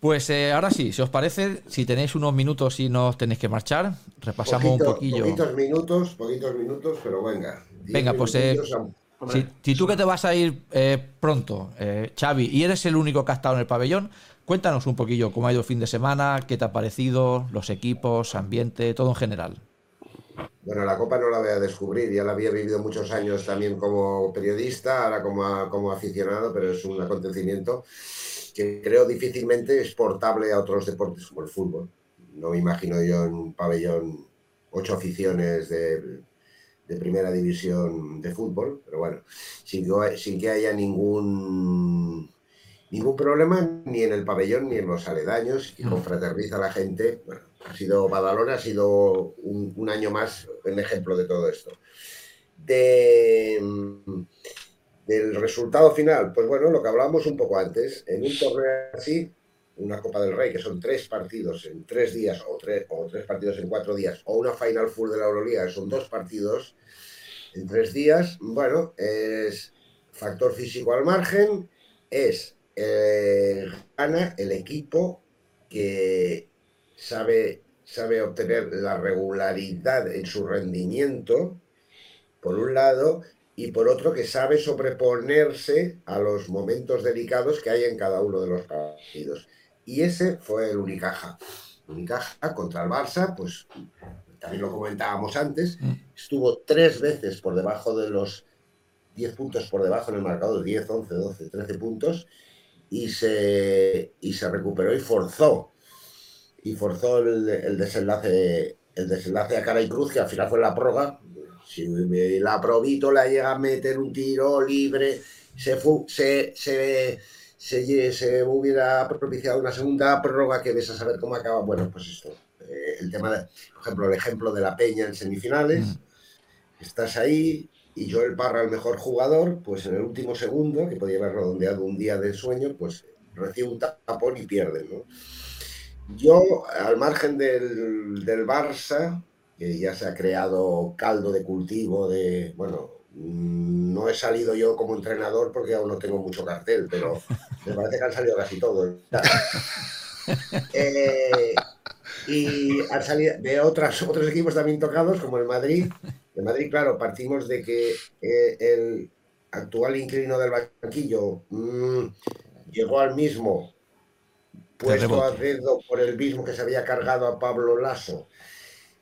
Pues eh, ahora sí, si os parece, si tenéis unos minutos y no tenéis que marchar, repasamos un poquillo. Poquitos minutos, poquitos minutos, pero venga. Venga, pues eh, si, tú que te vas a ir eh, pronto, Xavi, y eres el único que ha estado en el pabellón, cuéntanos un poquillo cómo ha ido el fin de semana, qué te ha parecido, los equipos, ambiente, todo en general. Bueno, la Copa no la voy a descubrir, ya la había vivido muchos años también como periodista, ahora como, como aficionado, pero es un acontecimiento que creo difícilmente exportable a otros deportes como el fútbol. No me imagino yo en un pabellón ocho aficiones de, primera división de fútbol, pero bueno, sin que, sin que haya ningún ningún problema ni en el pabellón ni en los aledaños y confraterniza a la gente. Bueno, ha sido Badalona, ha sido un, un año más un ejemplo de todo esto. De, del resultado final, pues bueno, lo que hablábamos un poco antes, en un torneo así, una Copa del Rey, que son tres partidos en tres días, o tres, partidos en cuatro días, o una Final Four de la Euroliga, que son dos partidos en tres días, bueno, es factor físico al margen, es eh, gana el equipo que sabe, sabe obtener la regularidad en su rendimiento, por un lado, y por otro que sabe sobreponerse a los momentos delicados que hay en cada uno de los partidos. Y ese fue el Unicaja. Unicaja contra el Barça, pues también lo comentábamos antes, mm. estuvo tres veces por debajo de los 10 puntos por debajo en el marcador, 10, 11, 12, 13 puntos, y se, y se recuperó y forzó. Y forzó el, el desenlace el desenlace a cara y cruz, que al final fue la prórroga, si la Provito llega a meter un tiro libre, se, se, se, se, hubiera propiciado una segunda prórroga que ves a saber cómo acaba. Bueno, pues esto. Eh, el tema de, por ejemplo, el ejemplo de la Peña en semifinales. Estás ahí y Joel Parra, el mejor jugador, pues en el último segundo, que podía haber redondeado un día de sueño, pues recibe un tapón y pierde, ¿no? Yo, al margen del, del Barça, que ya se ha creado caldo de cultivo de, bueno, mm, no he salido yo como entrenador porque aún no tengo mucho cartel, pero me parece que han salido casi todos. Eh, y han salido de otras, otros equipos también tocados, como el Madrid. El Madrid, claro, partimos de que eh, el actual inquilino del banquillo mm, llegó al mismo puesto a dedo por el mismo que se había cargado a Pablo Lasso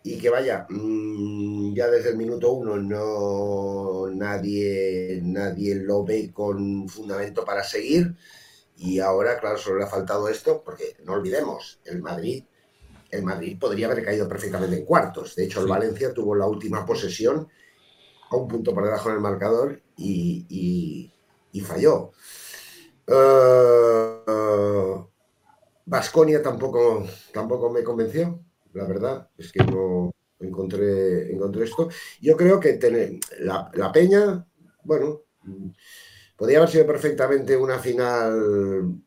y que vaya, mm, ya desde el minuto uno no nadie, nadie lo ve con fundamento para seguir. Y ahora, claro, solo le ha faltado esto, porque no olvidemos, el Madrid, el Madrid podría haber caído perfectamente en cuartos. De hecho, el Valencia tuvo la última posesión a un punto por debajo del marcador y, falló. Vasconia eh, tampoco, tampoco me convenció la verdad es que no encontré, encontré esto. Yo creo que tener, la, Peña, bueno, podría haber sido perfectamente una final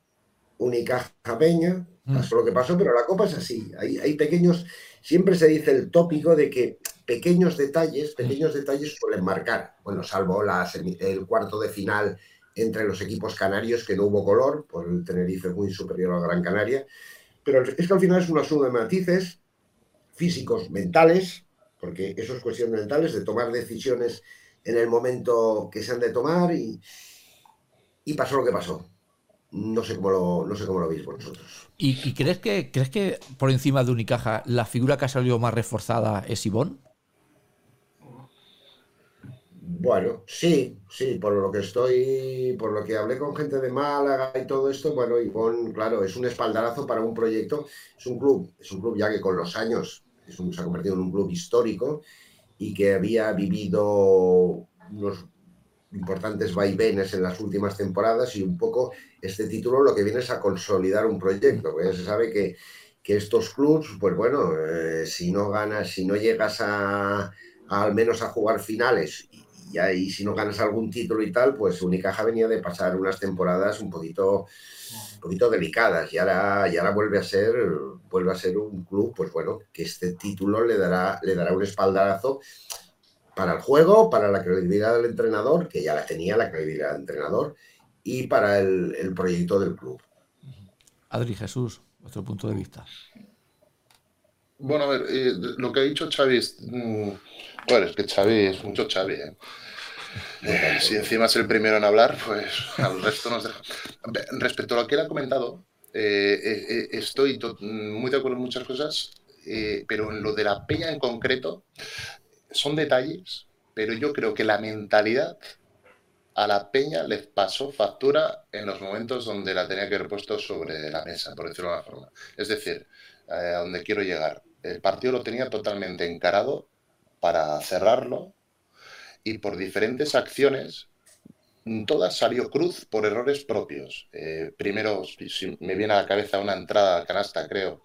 única Peña, mm. pasó lo que pasó, pero la Copa es así. Hay, hay pequeños, siempre se dice el tópico de que pequeños detalles, pequeños detalles suelen marcar. Bueno, salvo la el cuarto de final entre los equipos canarios, que no hubo color, por el Tenerife muy superior a Gran Canaria. Pero es que al final es una suma de matices físicos, mentales, porque eso es cuestión mentales, de tomar decisiones en el momento que se han de tomar y, y pasó lo que pasó. No sé cómo lo, no sé cómo lo veis vosotros. ¿Y, crees, que, crees que por encima de Unicaja la figura que ha salido más reforzada es Ivón? Bueno, sí, sí, por lo que estoy, por lo que hablé con gente de Málaga y todo esto, bueno, Ivón, claro, es un espaldarazo para un proyecto, es un club, es un club ya que con los años se ha convertido en un club histórico y que había vivido unos importantes vaivenes en las últimas temporadas y un poco este título lo que viene es a consolidar un proyecto, porque se sabe que, estos clubs, pues bueno, eh, si no ganas, si no llegas a, al menos a jugar finales y, y, si no ganas algún título y tal, pues Unicaja venía de pasar unas temporadas un poquito poquito delicadas y ahora, y ahora vuelve a ser vuelve a ser un club, pues bueno, que este título le dará, le dará un espaldarazo para el juego, para la credibilidad del entrenador, que ya la tenía la credibilidad del entrenador, y para el, proyecto del club. Adri Jesús, vuestro punto de vista. Bueno, a ver, eh, lo que ha dicho es... Bueno, es que Xavi es mucho Xavi, ¿eh? Eh, si encima es el primero en hablar, pues al resto nos deja. Respecto a lo que él ha comentado, estoy muy de acuerdo en muchas cosas, pero en lo de la peña en concreto, son detalles, pero yo creo que la mentalidad a la peña les pasó factura en los momentos donde la tenía que haber puesto sobre la mesa, por decirlo de alguna forma. Es decir, a donde quiero llegar. El partido lo tenía totalmente encarado para cerrarlo y por diferentes acciones, todas salió cruz por errores propios. Eh, primero, me viene a la cabeza una entrada canasta, creo,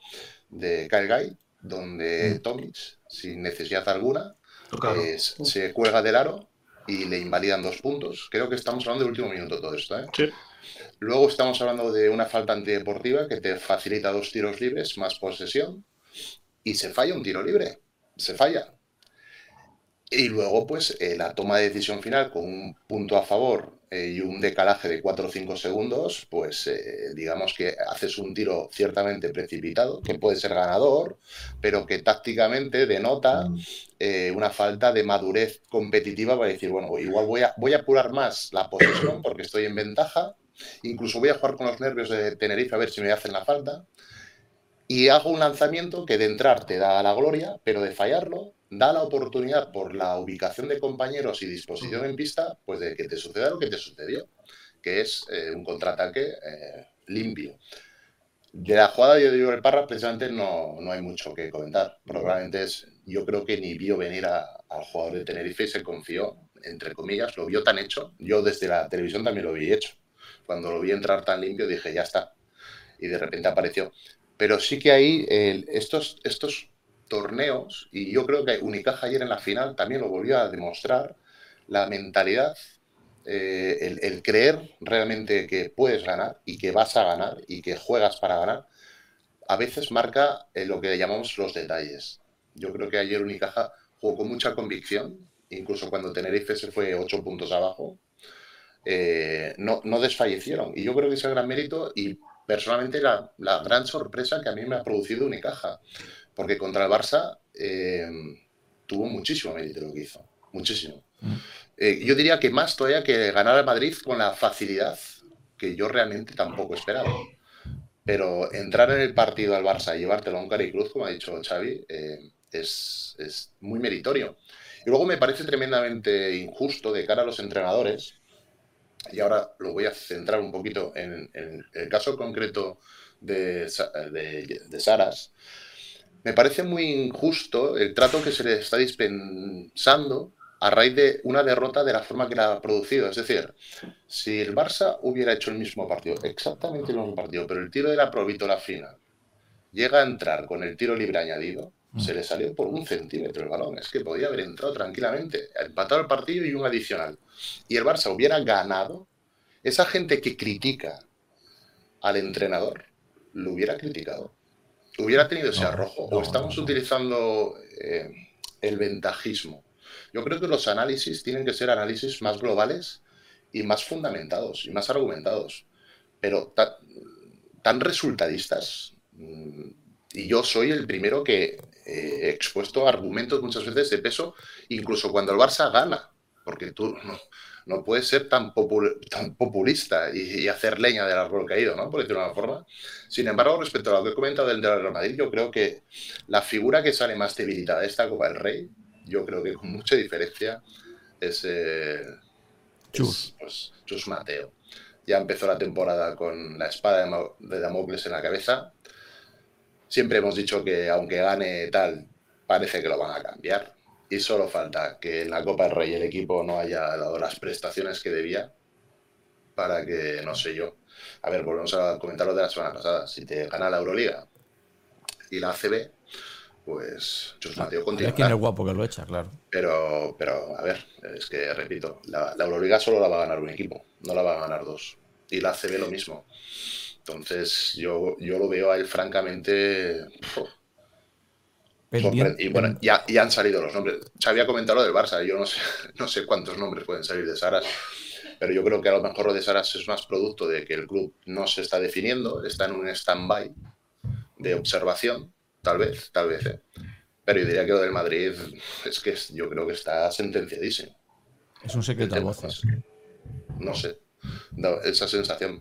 de Kyle Guy, donde mm. Tomic, sin necesidad alguna, eh, se cuelga del aro y le invalidan dos puntos. Creo que estamos hablando del último minuto todo esto. ¿eh? Luego estamos hablando de una falta antideportiva que te facilita dos tiros libres más posesión y se falla un tiro libre. Se falla. Y luego, pues, eh, la toma de decisión final con un punto a favor eh, y un decalaje de 4 o 5 segundos, pues eh, digamos que haces un tiro ciertamente precipitado, que puede ser ganador, pero que tácticamente denota una falta de madurez competitiva para decir, bueno, igual voy a, voy a apurar más la posición porque estoy en ventaja, incluso voy a jugar con los nervios de Tenerife a ver si me hacen la falta, y hago un lanzamiento que de entrar te da la gloria, pero de fallarlo da la oportunidad por la ubicación de compañeros y disposición en pista, pues de que te suceda lo que te sucedió, que es eh, un contraataque eh, limpio. De la jugada de el Parra, precisamente no, no, hay mucho que comentar. Probablemente es, yo creo que ni vio venir al jugador de Tenerife y se confió, entre comillas, lo vio tan hecho. Yo desde la televisión también lo vi hecho. Cuando lo vi entrar tan limpio dije, ya está. Y de repente apareció. Pero sí que hay estos, estos torneos, y yo creo que Unicaja ayer en la final también lo volvió a demostrar, la mentalidad, eh, el, creer realmente que puedes ganar y que vas a ganar y que juegas para ganar, a veces marca eh, lo que llamamos los detalles. Yo creo que ayer Unicaja jugó con mucha convicción, incluso cuando Tenerife se fue ocho puntos abajo, eh, no, no, desfallecieron. Y yo creo que es el gran mérito y personalmente la, la gran sorpresa que a mí me ha producido Unicaja porque contra el Barça eh, tuvo muchísimo mérito lo que hizo, muchísimo. Mm. Eh, yo diría que más todavía que ganar al Madrid con la facilidad que yo realmente tampoco esperaba. Pero entrar en el partido al Barça y llevártelo a un Cruz, como ha dicho Xavi, eh, es, es, muy meritorio. Y luego me parece tremendamente injusto de cara a los entrenadores, y ahora lo voy a centrar un poquito en, el caso concreto de, de, de Saras, me parece muy injusto el trato que se le está dispensando a raíz de una derrota de la forma que la ha producido. Es decir, si el Barça hubiera hecho el mismo partido, exactamente el mismo partido, pero el tiro de la la final llega a entrar con el tiro libre añadido, mm. se le salió por un centímetro el balón. Es que podía haber entrado tranquilamente, empatado el partido y un adicional. Y el Barça hubiera ganado, esa gente que critica al entrenador, lo hubiera criticado hubiera tenido ese arrojo o estamos utilizando eh, el ventajismo. Yo creo que los análisis tienen que ser análisis más globales y más fundamentados y más argumentados, pero tan, resultadistas. Mm, y yo soy el primero que he expuesto argumentos muchas veces de peso, incluso cuando el Barça gana, porque tú no, puedes ser tan, tan populista y, hacer leña del árbol caído, ¿no? Por decirlo de una forma. Sin embargo, respecto a lo que he comentado del Real Madrid, yo creo que la figura que sale más debilitada de esta Copa del Rey, yo creo que con mucha diferencia, es, eh, Chus. Pues, Chus Mateo. Ya empezó la temporada con la espada de Damocles en la cabeza. Siempre hemos dicho que aunque gane tal, parece que lo van a cambiar y solo falta que en la Copa del Rey el equipo no haya dado las prestaciones que debía para que, no sé yo. A ver, volvemos a comentar lo de la semana pasada. Si te gana la Euroliga y la ACB, pues Chus Mateo continúa. quién es guapo que lo echa, claro. Pero, pero, a ver, es que repito, la, Euroliga solo la va a ganar un equipo, no la va a ganar dos. Y la ACB lo mismo. Entonces, yo, yo lo veo a él francamente. Y bueno, ya, han salido los nombres. Se había comentado lo del Barça, yo no sé, no sé cuántos nombres pueden salir de Saras, pero yo creo que a lo mejor lo de Saras es más producto de que el club no se está definiendo, está en un stand-by de observación, tal vez, tal vez. ¿eh? Pero yo diría que lo del Madrid es que yo creo que está sentenciadísimo. Es un secreto a voces. No sé, esa sensación.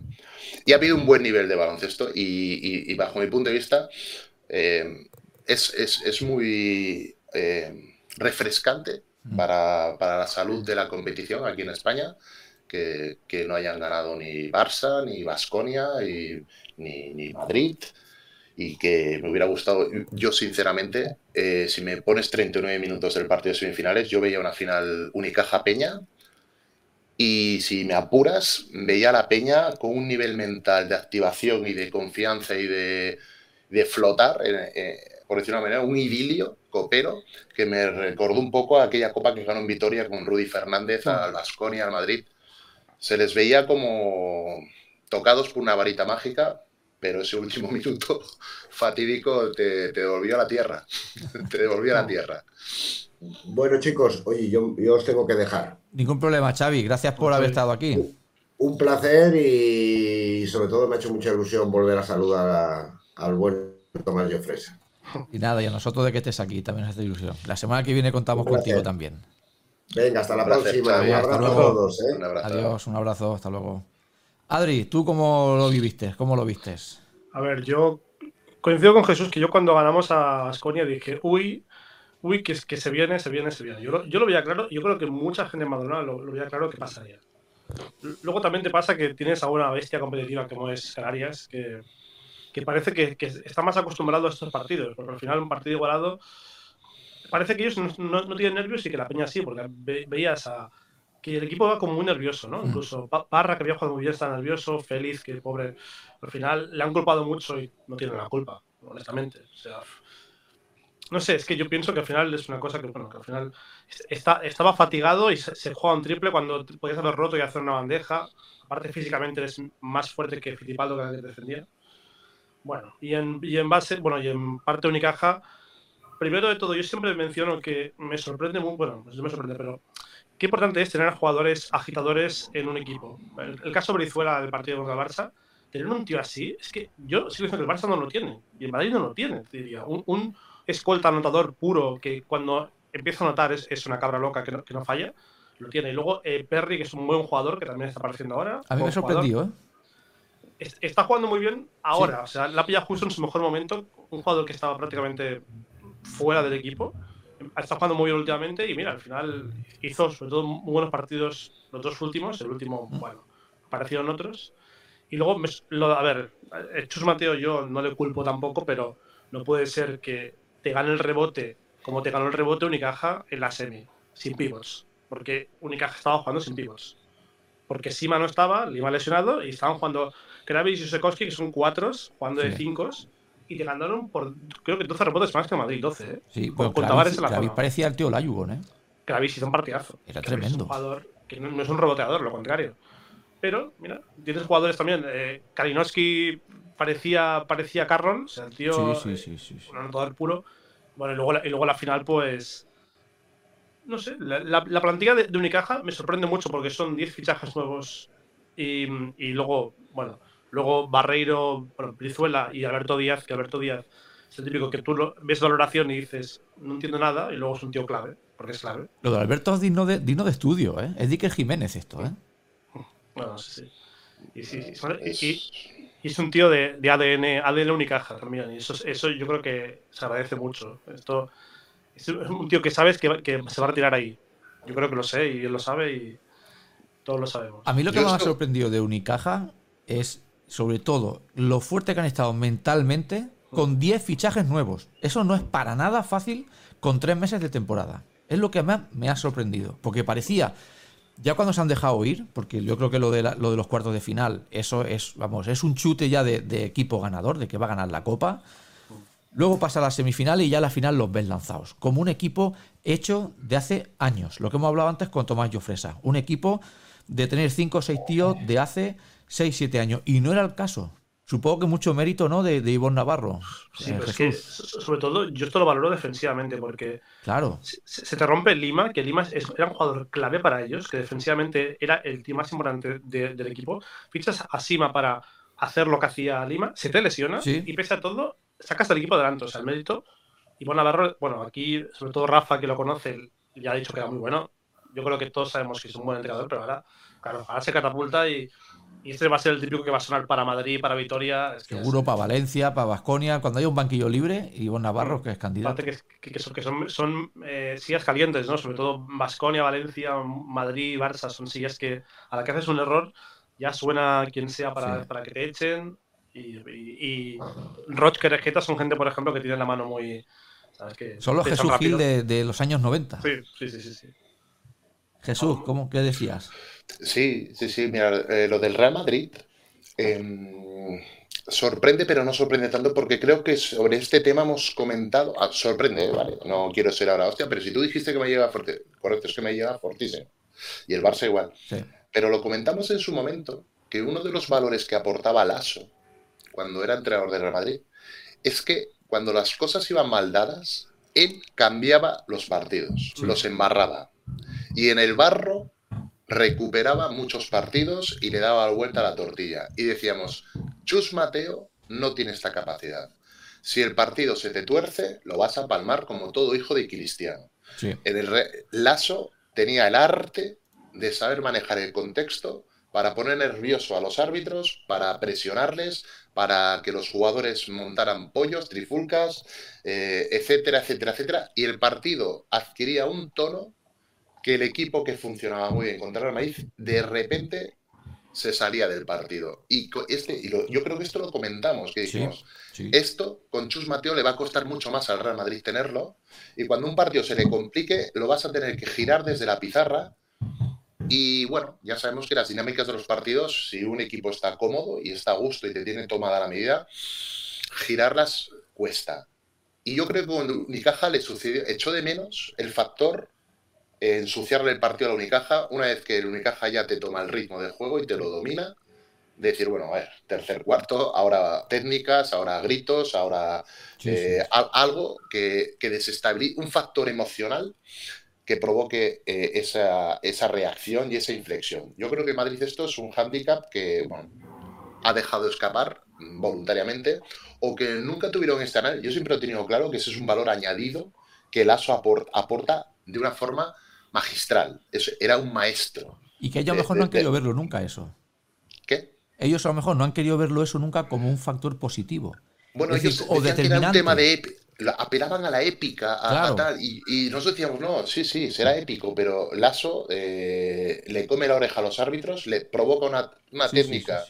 Y ha habido un buen nivel de baloncesto y, bajo mi punto de vista eh, es, muy eh, refrescante mm. para, la salud de la competición aquí en España que, no hayan ganado ni Barça, ni Basconia, ni, ni Madrid y que me hubiera gustado, yo sinceramente, eh, si me pones 39 minutos del partido de semifinales, yo veía una final Unicaja Peña y si me apuras, veía a la Peña con un nivel mental de activación y de confianza y de, flotar, eh, por decirlo de una manera, un idilio copero que me recordó un poco a aquella copa que ganó en Vitoria con Rudy Fernández al Basconia, al Madrid. Se les veía como tocados por una varita mágica pero ese último minuto fatídico te, devolvió a la tierra. te devolvió a la tierra. Bueno, chicos, oye, yo, os tengo que dejar. Ningún problema, Xavi. Gracias por haber estado aquí. Un placer y sobre todo me ha hecho mucha ilusión volver a saludar al buen Tomás Jofresa. Y nada, y a nosotros de que estés aquí también nos hace ilusión. La semana que viene contamos contigo también. Venga, hasta la próxima. un abrazo a todos. ¿eh? Adiós, un abrazo, hasta luego. Adri, ¿tú cómo lo viviste? ¿Cómo lo vistes? A ver, yo coincido con Jesús que yo cuando ganamos a Asconia dije, uy, uy, que, que se viene, se viene, se viene. Yo lo, yo lo veía claro, yo creo que mucha gente en Madonna lo, lo veía claro que pasaría. Luego también te pasa que tienes a una bestia competitiva como es Canarias, que, que parece que, que, está más acostumbrado a estos partidos, porque al final un partido igualado, parece que ellos no, no, tienen nervios y que la peña sí, porque veías a, que el equipo va como muy nervioso, ¿no? Mm. Incluso Parra, que había jugado muy bien, está nervioso, Feliz, que pobre, al final le han culpado mucho y no tiene la culpa, honestamente. O sea, no sé, es que yo pienso que al final es una cosa que, bueno, que al final está, estaba fatigado y se, juega un triple cuando podías haber roto y hacer una bandeja. Aparte, físicamente es más fuerte que Fittipaldo, que que defendía. Bueno, y en, y en base, bueno, y en parte Unicaja, primero de todo, yo siempre menciono que me sorprende muy, bueno, no me sorprende, pero qué importante es tener jugadores agitadores en un equipo. El, caso Brizuela del partido contra el Barça, tener un tío así, es que yo sigo diciendo que el Barça no lo tiene, y el Madrid no lo tiene, diría. Un, escolta anotador puro que cuando empieza a anotar es, una cabra loca que no, falla, lo tiene. Y luego eh, Perry, que es un buen jugador, que también está apareciendo ahora. A mí me ha sorprendido, ¿eh? Está jugando muy bien ahora, o sea, la pilla justo en su mejor momento, un jugador que estaba prácticamente fuera del equipo está jugando muy bien últimamente y mira, al final hizo sobre todo muy buenos partidos los dos últimos, el último, bueno, aparecieron otros. Y luego, lo, a ver, Chus Mateo yo no le culpo tampoco, pero no puede ser que te gane el rebote como te ganó el rebote Unicaja en la semi, sin pivots. Porque Unicaja estaba jugando sin pivots. Porque Sima no estaba, Lima lesionado, y estaban jugando Kravis y Sekowski, que son cuatros, jugando de cinco y te ganaron por, creo que 12 rebotes más que Madrid, 12, ¿eh? Sí, con en la Kravis parecía el tío Layubon, ¿eh? Kravis hizo un partidazo. Era tremendo. Es un jugador que no, es un reboteador, lo contrario. Pero, mira, tienes jugadores también. Eh, Kalinowski parecía, parecía Carron, o sea, el tío. Sí, sí, sí. Un anotador puro. Bueno, y luego, y luego la final, pues. No sé, la, la, plantilla de, de, Unicaja me sorprende mucho porque son 10 fichajes nuevos y, y luego, bueno, Luego Barreiro, bueno, Brizuela y Alberto Díaz, que Alberto Díaz es el típico que tú lo, ves valoración y dices, no entiendo nada, y luego es un tío clave, porque es clave. Lo de Alberto es digno de, digno de estudio, ¿eh? Es Dicker Jiménez esto, ¿eh? Bueno, sí, Y, sí, y, es un tío de, de, ADN, ADN Unicaja también, y eso, eso yo creo que se agradece mucho. Esto es un tío que sabes que, que se va a retirar ahí. Yo creo que lo sé y él lo sabe y todos lo sabemos. A mí lo que me ha sorprendido de Unicaja es sobre todo lo fuerte que han estado mentalmente con 10 fichajes nuevos. Eso no es para nada fácil con 3 meses de temporada. Es lo que más me ha sorprendido, porque parecía, ya cuando se han dejado ir, porque yo creo que lo de, lo de los cuartos de final, eso es, vamos, es un chute ya de, equipo ganador, de que va a ganar la copa. Luego pasa a la semifinal y ya a la final los ves lanzados. Como un equipo hecho de hace años. Lo que hemos hablado antes con Tomás Jofresa. Un equipo de tener 5 o 6 tíos de hace 6, 7 años. Y no era el caso. Supongo que mucho mérito, ¿no? De, de Ivonne Navarro. Sí, eh, es que, sobre todo, yo esto lo valoro defensivamente, porque claro. se, te rompe Lima, que Lima era un jugador clave para ellos, que defensivamente era el tío más importante del equipo. Fichas a Sima para hacer lo que hacía Lima, se te lesiona y pese a todo, sacas al equipo adelante. O sea, el mérito. Ivonne Navarro, bueno, aquí, sobre todo Rafa, que lo conoce, ya ha dicho que era muy bueno. Yo creo que todos sabemos que es un buen entrenador, pero ahora, claro, ahora se catapulta y y este va a ser el típico que va a sonar para Madrid, para Vitoria. Seguro para Valencia, para Vasconia. Cuando hay un banquillo libre, y Ivonne Navarro, que es candidato. Que, que, son, son eh, sillas calientes, ¿no? Sobre todo Vasconia, Valencia, Madrid, Barça, son sillas que a la que haces un error ya suena quien sea para, para que te echen. Y, y, y Roch son gente, por ejemplo, que tienen la mano muy. ¿sabes? Que son los Jesús Gil de, de, los años 90. Sí, sí, sí. sí, Jesús, ¿cómo, ¿qué decías? Sí, sí, sí. Mira, eh, lo del Real Madrid em, sorprende, pero no sorprende tanto porque creo que sobre este tema hemos comentado. Ah, sorprende, ¿eh? vale. No quiero ser ahora hostia, pero si tú dijiste que me llega fuerte, correcto, es que me llega fortísimo. Y el Barça igual. Pero lo comentamos en su momento que uno de los valores que aportaba Lasso cuando era entrenador del Real Madrid es que cuando las cosas iban mal dadas, él cambiaba los partidos, los embarraba. Y en el barro recuperaba muchos partidos y le daba vuelta a la tortilla. Y decíamos, Chus Mateo no tiene esta capacidad. Si el partido se te tuerce, lo vas a palmar como todo hijo de Cristiano. En el Lasso tenía el arte de saber manejar el contexto para poner nervioso a los árbitros, para presionarles, para que los jugadores montaran pollos, trifulcas, eh, etcétera, etcétera, etcétera. Y el partido adquiría un tono que el equipo que funcionaba muy bien contra el Madrid, de repente se salía del partido. Y, este, y yo creo que esto lo comentamos, que dijimos, esto con Chus Mateo le va a costar mucho más al Real Madrid tenerlo, y cuando un partido se le complique, lo vas a tener que girar desde la pizarra. Y bueno, ya sabemos que las dinámicas de los partidos, si un equipo está cómodo y está a gusto y te tiene tomada la medida, girarlas cuesta. Y yo creo que con Unicaja le sucedió, echó de menos el factor ensuciarle el partido a la Unicaja, una vez que el Unicaja ya te toma el ritmo del juego y te lo domina, decir, bueno, a ver, tercer cuarto, ahora técnicas, ahora gritos, ahora eh, algo que, que desestabilice, un factor emocional que provoque eh, esa, esa, reacción y esa inflexión. Yo creo que Madrid esto es un hándicap que ha dejado escapar voluntariamente o que nunca tuvieron este análisis. Yo siempre he tenido claro que ese es un valor añadido que el ASO aporta de una forma magistral. Eso, era un maestro. Y que ellos a lo mejor no han querido verlo nunca eso. ¿Qué? Ellos a lo mejor no han querido verlo eso nunca como un factor positivo. Bueno, ellos o un tema de apelaban a la épica, a, tal, y, nosotros decíamos, no, sí, sí, será épico, pero Lasso eh, le come la oreja a los árbitros, le provoca una, técnica,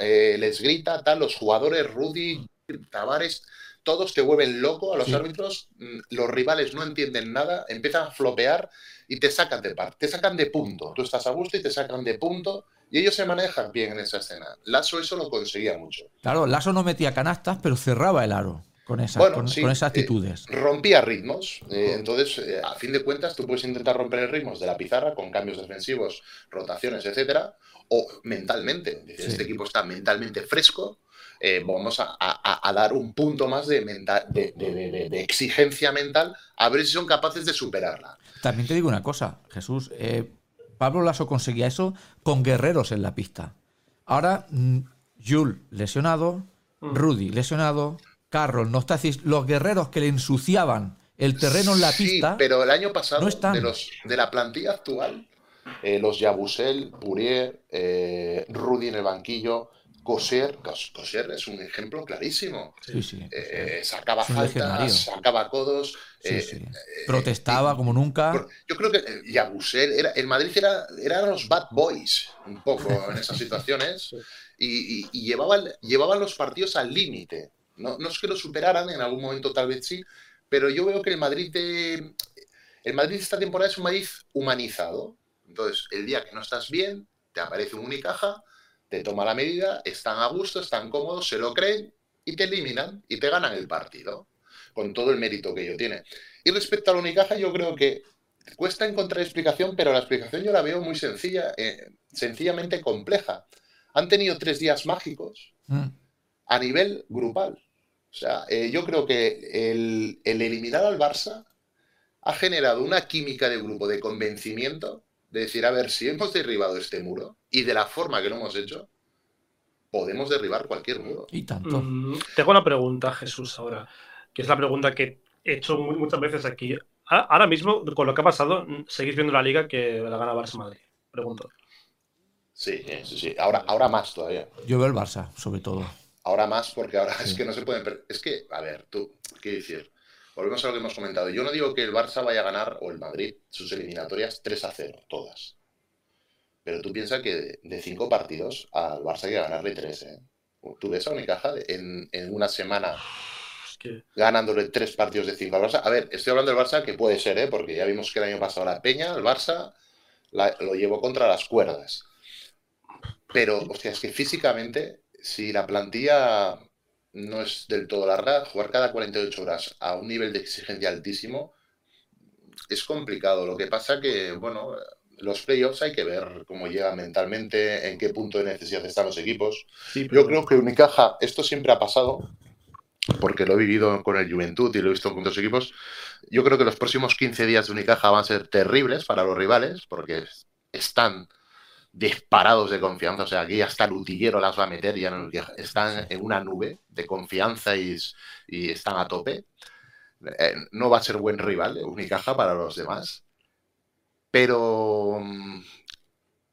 eh, les grita, tal, los jugadores, Rudy, Tavares, todos te vuelven loco a los árbitros, mm, los rivales no entienden nada, empiezan a flopear y te sacan de par, te sacan de punto. Tú estás a gusto y te sacan de punto y ellos se manejan bien en esa escena. Lasso eso lo conseguía mucho. Claro, Lasso no metía canastas, pero cerraba el aro. Con, esa, con, esas actitudes. Eh, rompía ritmos. Eh, entonces, eh, a fin de cuentas, tú puedes intentar romper el ritmos de la pizarra con cambios defensivos, rotaciones, etcétera, o mentalmente. Este equipo está mentalmente fresco, eh, vamos a, dar un punto más de, de, exigencia mental a ver si son capaces de superarla. También te digo una cosa, Jesús. Eh, Pablo Lasso conseguía eso con guerreros en la pista. Ahora, mm, Jules lesionado, mm. Rudy lesionado, Carroll, Nostacis, los guerreros que le ensuciaban el terreno en la pista. pero el año pasado, De, los, de la plantilla actual, eh, los Yabusel, Purier, Rudy en el banquillo, Coser, Coser es un ejemplo clarísimo. Eh, sacaba faltas, sacaba codos. Eh, eh, Protestaba como nunca. Yo creo que Yabusel, era, el Madrid era, eran los bad boys, un poco en esas situaciones, y, llevaban, llevaban los partidos al límite. No, no es que lo superaran, en algún momento tal vez sí, pero yo veo que el Madrid de, el Madrid esta temporada es un Madrid humanizado. Entonces, el día que no estás bien, te aparece un Unicaja te toma la medida, están a gusto, están cómodos, se lo creen y te eliminan y te ganan el partido, con todo el mérito que ello tiene. Y respecto a la Unicaja, yo creo que cuesta encontrar explicación, pero la explicación yo la veo muy sencilla, eh, sencillamente compleja. Han tenido tres días mágicos, mm. a nivel grupal. O sea, eh, yo creo que el, el, eliminar al Barça ha generado una química de grupo de convencimiento de decir, a ver, si hemos derribado este muro y de la forma que lo hemos hecho, podemos derribar cualquier muro. Y tanto. Mm, tengo una pregunta, Jesús, ahora, que es la pregunta que he hecho muchas veces aquí. Ahora mismo, con lo que ha pasado, ¿seguís viendo la liga que la gana Barça Madrid? Pregunto. Sí, sí, sí. Ahora, ahora más todavía. Yo veo el Barça, sobre todo. Ahora más, porque ahora es que no se pueden. Es que, a ver, tú, ¿qué decir? Volvemos a lo que hemos comentado. Yo no digo que el Barça vaya a ganar, o el Madrid, sus eliminatorias 3 a 0, todas. Pero tú piensas que de 5 partidos al Barça hay que ganarle 3, ¿eh? Tú ves a Unicaja en, en una semana ganándole 3 partidos de 5 al Barça. A ver, estoy hablando del Barça que puede ser, ¿eh? Porque ya vimos que el año pasado la Peña, el Barça, lo llevó contra las cuerdas. Pero, hostia, es que físicamente, si la plantilla no es del todo larga. Jugar cada 48 horas a un nivel de exigencia altísimo es complicado. Lo que pasa que, bueno, los playoffs hay que ver cómo llega mentalmente, en qué punto de necesidad están los equipos. Yo creo que Unicaja, esto siempre ha pasado, porque lo he vivido con el Juventud y lo he visto con otros equipos. Yo creo que los próximos 15 días de Unicaja van a ser terribles para los rivales, porque están disparados de confianza. O sea, aquí hasta el utillero las va a meter, ya están en una nube de confianza y, están a tope. Eh, no va a ser buen rival, Unicaja para los demás. Pero mm,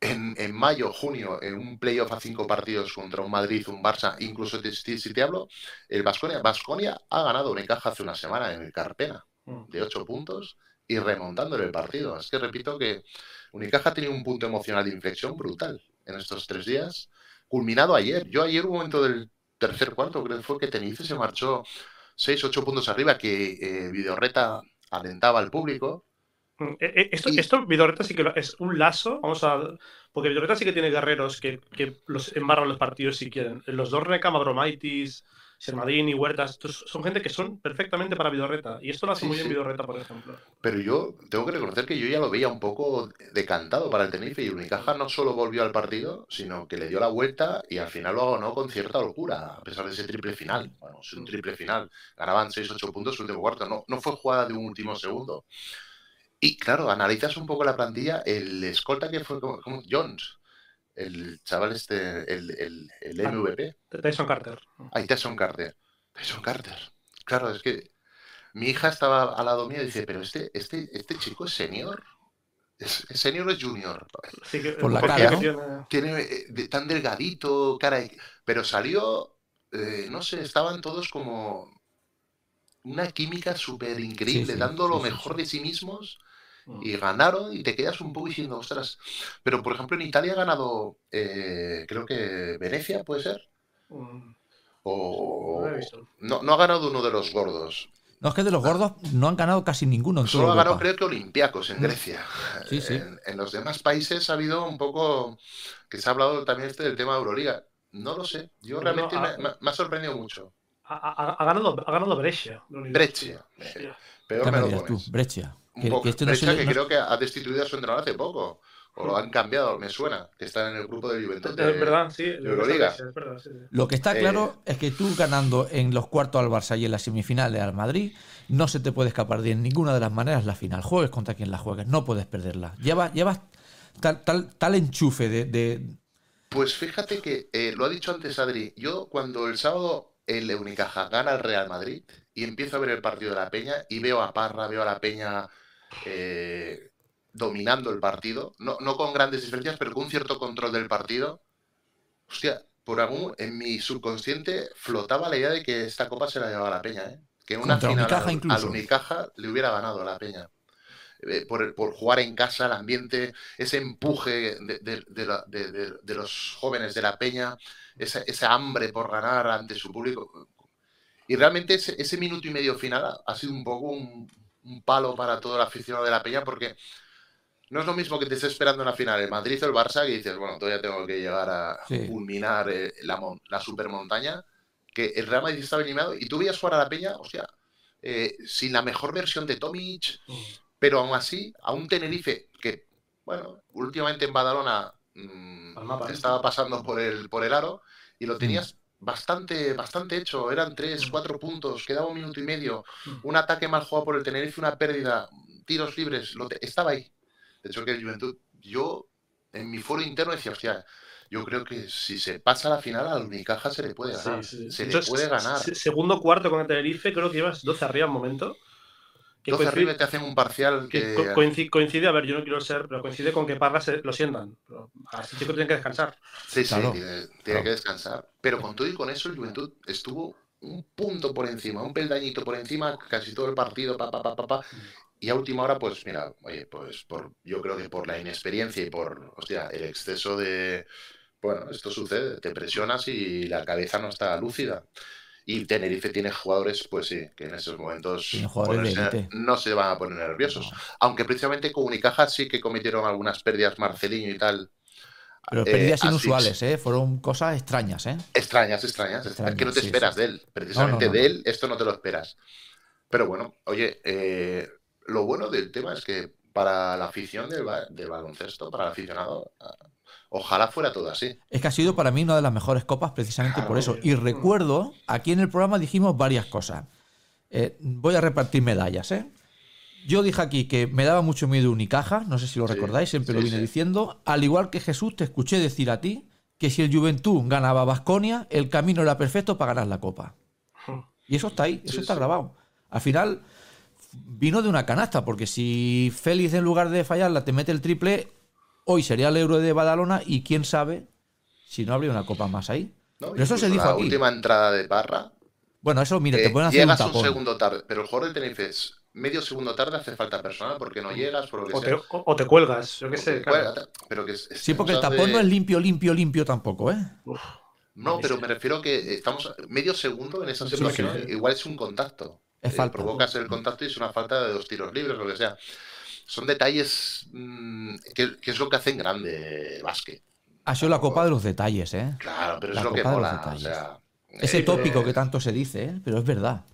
en, mayo, junio, en un playoff a cinco partidos contra un Madrid, un Barça, incluso si te hablo, el Vasconia, Vasconia ha ganado Unicaja hace una semana en el Carpena mm. de ocho puntos y remontándole el partido. Es que repito que Unicaja ha tenido un punto emocional de inflexión brutal en estos tres días, culminado ayer. Yo ayer, un momento del tercer cuarto, creo que fue que Tenerife se marchó seis, ocho puntos arriba, que eh, Videorreta alentaba al público. Mm, eh, eh, esto, esto, Vidorreta sí que es un lazo, vamos a. Porque Vidorreta sí que tiene guerreros que, que los embarran los partidos si quieren. Los dos y Huertas, son gente que son perfectamente para Vidorreta. Y esto lo hace muy bien Vidorreta, por ejemplo. Pero yo tengo que reconocer que yo ya lo veía un poco decantado para el Tenerife y Unicaja no solo volvió al partido, sino que le dio la vuelta y al final lo ganó con cierta locura, a pesar de ese triple final. Bueno, es un triple final. Ganaban 6-8 puntos el último cuarto. No, no fue jugada de un último segundo. Y claro, analizas un poco la plantilla, el escolta que fue como Jones el chaval este, el, el, el MVP. Tyson Carter. Ay, Tyson Carter. Tyson Carter. Claro, es que mi hija estaba al lado mío y dice, pero este, este, este chico es senior. ¿Es, senior o es junior? Por la cara, Tiene eh, tan delgadito, cara... Pero salió, eh, no sé, estaban todos como una química súper increíble, dando lo mejor de sí mismos y ganaron y te quedas un poco diciendo, ostras, pero por ejemplo en Italia ha ganado, eh, creo que Venecia, ¿puede ser? Mm. O... No, no, ha ganado uno de los gordos. No, es que de los gordos no han ganado casi ninguno. En Solo ha ganado creo que Olympiacos en mm. Grecia. Sí, sí. En, los demás países ha habido un poco, que se ha hablado también este del tema de Euroliga. No lo sé, yo realmente me, ha sorprendido mucho. Ha, ganado, ha ganado Brescia. Brescia. Peor me lo pones. Brescia. Que, que, este no que creo que ha destituido a su entrenador hace poco. O lo han cambiado, me suena, que está en el grupo de Juventus. De, es verdad, sí. Euroliga. Lo que está claro eh, es que tú ganando en los cuartos al Barça y en las semifinales al Madrid, no se te puede escapar de ninguna de las maneras la final. Juegues contra quien la juegues, no puedes perderla. Llevas, llevas tal, tal, tal enchufe de, Pues fíjate que eh, lo ha dicho antes Adri. Yo cuando el sábado el Unicaja gana el Real Madrid y empiezo a ver el partido de la Peña y veo a Parra, veo a la Peña eh, dominando el partido, no, con grandes diferencias, pero con un cierto control del partido. Hostia, por algún, en mi subconsciente flotaba la idea de que esta copa se la llevaba la Peña, ¿eh? que en una final al, Unicaja le hubiera ganado la Peña. Eh, por, por, jugar en casa, el ambiente, ese empuje de, los jóvenes de la Peña, esa, ese hambre por ganar ante su público. Y realmente ese, ese minuto y medio final ha sido un poco un, un palo para todo el aficionado de la Peña porque no es lo mismo que te estés esperando en la final el Madrid o el Barça que dices, bueno, todavía tengo que llegar a culminar eh, la, la supermontaña, que el Real Madrid estaba eliminado y tú veías jugar a la Peña, o sea, eh, sin la mejor versión de Tomic, mm. pero aún así, a un Tenerife que, bueno, últimamente en Badalona mm, estaba pasando por el, por el aro y lo mm. tenías bastante, bastante hecho. Eran tres, cuatro puntos, quedaba un minuto y medio. Un ataque mal jugado por el Tenerife, una pérdida, tiros libres, lo estaba ahí. De hecho, que el Juventud, yo en mi foro interno decía, hostia, yo creo que si se pasa la final al Unicaja se le puede ganar. Se le puede ganar. Segundo cuarto con el Tenerife, creo que llevas 12 arriba un momento. 12 arriba te hacen un parcial que... Coincide, a ver, yo no quiero ser, pero coincide con que Parra lo sientan. Así que tienen que descansar. Sí, sí, tiene, que descansar. Pero con todo y con eso, el Juventud estuvo un punto por encima, un peldañito por encima, casi todo el partido, pa, pa, pa, pa, pa. Y a última hora, pues mira, oye, pues por, yo creo que por la inexperiencia y por, hostia, el exceso de, bueno, esto sucede, te presionas y la cabeza no está lúcida. Y Tenerife tiene jugadores, pues sí, que en esos momentos no se van a poner nerviosos. Aunque precisamente con Unicaja sí que cometieron algunas pérdidas, Marcelinho y tal. Pero eh, pérdidas inusuales, ¿eh? Fueron cosas extrañas, ¿eh? Extrañas, extrañas. es que no te esperas de él. Precisamente de él, esto no te lo esperas. Pero bueno, oye, eh, lo bueno del tema es que para la afición del, del baloncesto, para el aficionado, Ojalá fuera todo así. Es que ha sido para mí una de las mejores copas precisamente por eso. Y recuerdo, aquí en el programa dijimos varias cosas. Eh, voy a repartir medallas, ¿eh? Yo dije aquí que me daba mucho miedo Unicaja, no sé si lo recordáis, siempre lo vine diciendo. Al igual que Jesús, te escuché decir a ti que si el Juventud ganaba Basconia, el camino era perfecto para ganar la copa. Y eso está ahí, eso está grabado. Al final vino de una canasta, porque si Félix en lugar de fallarla te mete el triple, Hoy sería el euro de Badalona y quién sabe si no habría una copa más ahí. pero eso se dijo la última entrada de Parra. Bueno, eso, mire, te eh, pueden hacer llegas un, segundo tarde, pero el jugador del Tenerife es medio segundo tarde hace falta personal porque no llegas, por lo que o, Te, o, te cuelgas, yo qué sé. pero que sí, porque el tapón no es limpio, limpio, limpio tampoco, ¿eh? no, pero me refiero que estamos medio segundo en esa situación. Igual es un contacto. Es eh, falta. Provocas el contacto y es una falta de dos tiros libres, lo que sea son detalles mm, que, es lo que hacen grande básquet. Ha sido la copa de los detalles, ¿eh? Claro, pero es lo que mola. Ese tópico que tanto se dice, ¿eh? pero es verdad.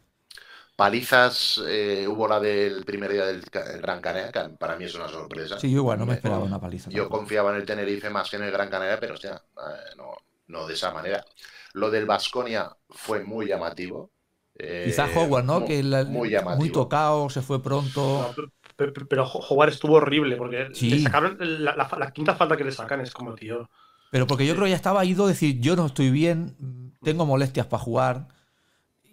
Palizas, eh, hubo la del primer día del Gran Canaria, que para mí es una sorpresa. Sí, yo igual no me esperaba una paliza. Yo confiaba en el Tenerife más que en el Gran Canaria, pero hostia, eh, no, no de esa manera. Lo del Vasconia fue muy llamativo. Quizás Howard, ¿no? que muy, muy, tocado, se fue pronto. Pero, jugar estuvo horrible porque le sacaron la, quinta falta que le sacan es como, tío. Pero porque yo creo que ya estaba ido a decir, yo no estoy bien, tengo molestias para jugar.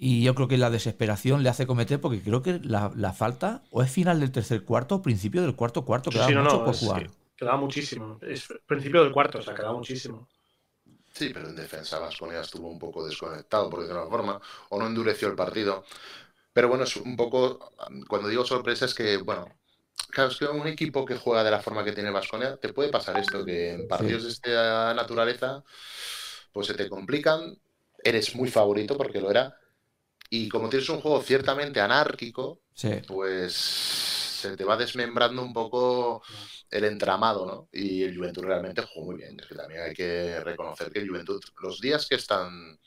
Y yo creo que la desesperación le hace cometer, porque creo que la, falta o es final del tercer cuarto o principio del cuarto cuarto, quedaba mucho por jugar. quedaba muchísimo. Es principio del cuarto, o sea, quedaba muchísimo. Sí, pero en defensa Vasconia estuvo un poco desconectado, por decirlo de alguna forma, o no endureció el partido. Pero bueno, es un poco, cuando digo sorpresa es que, bueno, claro, es que un equipo que juega de la forma que tiene Vasconia, te puede pasar esto, que en partidos de esta naturaleza, pues se te complican, eres muy favorito porque lo era, y como tienes un juego ciertamente anárquico, pues se te va desmembrando un poco el entramado, ¿no? Y el Juventud realmente jugó muy bien. Es que también hay que reconocer que el Juventud, los días que están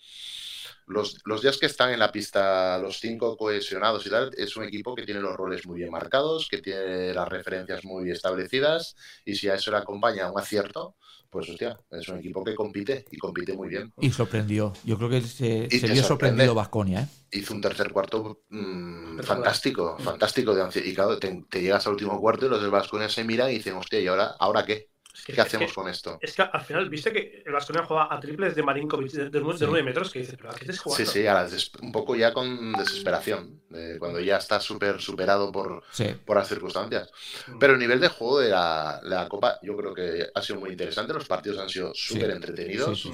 los, días que están en la pista los cinco cohesionados y tal, es un equipo que tiene los roles muy bien marcados, que tiene las referencias muy establecidas y si a eso le acompaña un acierto, pues hostia, es un equipo que compite y compite muy bien. Y sorprendió. Yo creo que se, se vio sorprendido Vasconia. ¿eh? Hizo un tercer cuarto mm, fantástico, fantástico. De, y claro, te, llegas al último cuarto y los del Vasconia se miran y dicen, hostia, ¿y ahora, ahora qué? ¿Qué hacemos con esto? Es que al final, viste que el Vasconia juega a triples de Marinkovic de, de, 9 metros, que dice, pero ¿a qué te jugando? Sí, sí, un poco ya con desesperación, cuando ya está súper superado por, por las circunstancias. Mm. Pero el nivel de juego de la, la, Copa, yo creo que ha sido muy interesante. Los partidos han sido súper entretenidos.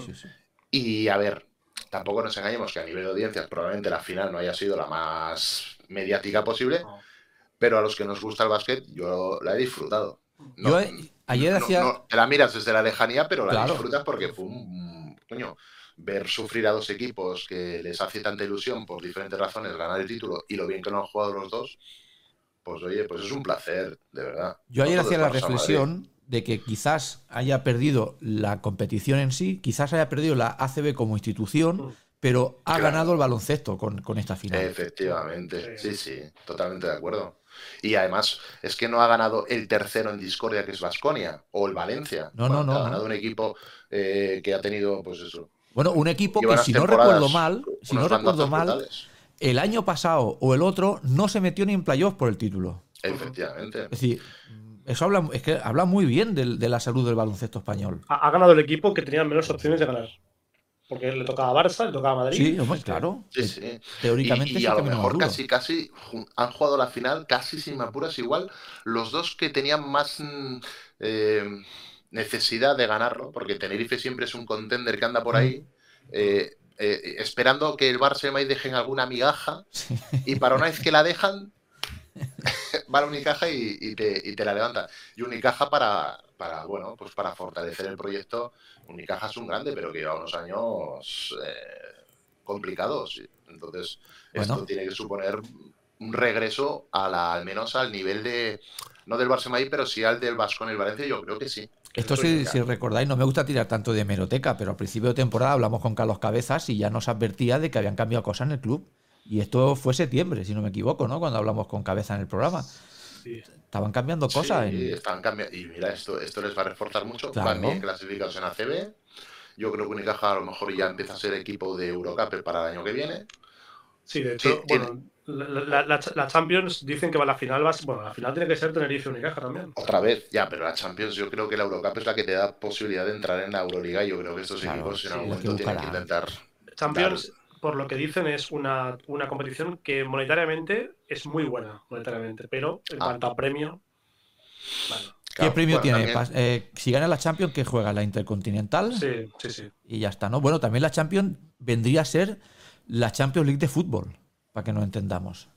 Y a ver, tampoco nos engañemos que a nivel de audiencias, probablemente la final no haya sido la más mediática posible. Pero a los que nos gusta el básquet, yo la he disfrutado. yo Ayer hacía. te la miras desde la lejanía, pero la disfrutas porque fue un. Coño, ver sufrir a dos equipos que les hace tanta ilusión por diferentes razones ganar el título y lo bien que lo han jugado los dos, pues oye, pues es un placer, de verdad. Yo ayer hacía la reflexión de que quizás haya perdido la competición en sí, quizás haya perdido la ACB como institución, mm. pero ha ganado el baloncesto con, con esta final. Efectivamente, sí, sí, totalmente de acuerdo. Y además es que no ha ganado el tercero en discordia, que es Vasconia, o el Valencia. No, no, no. Ha ganado un equipo eh, que ha tenido, pues eso, Bueno, un equipo que si no recuerdo mal, si no recuerdo mal, el año pasado o el otro no se metió ni en playoff por el título. Efectivamente. Es decir, eso habla, es que habla muy bien de, la salud del baloncesto español. Ha, ganado el equipo que tenía menos opciones de ganar. Porque le tocaba a Barça, le tocaba a Madrid. Sí, claro. Sí, sí. Teóricamente y, a lo mejor casi, casi han jugado la final, casi sin apuras, igual los dos que tenían más mm, eh, necesidad de ganarlo, porque Tenerife siempre es un contender que anda por ahí. Eh, eh, esperando que el Barça y Madrid dejen alguna migaja y para una vez que la dejan va la Unicaja y, y, te, y, te, la levanta. Y Unicaja para, para, bueno, pues para fortalecer el proyecto, Unicaja es un grande, pero que lleva unos años eh, complicados. Entonces, esto tiene que suponer un regreso a la, al menos al nivel de, no del Barça Madrid, pero sí al del Vasco en el Valencia, yo creo que sí. Esto si, si, recordáis, no me gusta tirar tanto de hemeroteca, pero al principio de temporada hablamos con Carlos Cabezas y ya nos advertía de que habían cambiado cosas en el club. Y esto fue septiembre, si no me equivoco, ¿no? Cuando hablamos con Cabeza en el programa. Estaban cambiando cosas. Sí, estaban cambiando. Y mira, esto, esto les va a reforzar mucho. Van bien clasificados en ACB. Yo creo que Unicaja a lo mejor ya empieza a ser equipo de Eurocup para el año que viene. Sí, de hecho, bueno, la, Champions dicen que va a la final, va, bueno, la final tiene que ser Tenerife Unicaja también. Otra vez, ya, pero la Champions yo creo que la Eurocup es la que te da posibilidad de entrar en la Euroliga y yo creo que estos equipos en algún momento tienen que intentar. Champions, por lo que dicen, es una, una, competición que monetariamente es muy buena, monetariamente, pero en ah. cuanto a premio. ¿Qué premio tiene? Eh, si gana la Champions, ¿qué juega? ¿La Intercontinental? Sí, sí, sí. Y ya está, ¿no? Bueno, también la Champions vendría a ser la Champions League de fútbol, para que nos entendamos.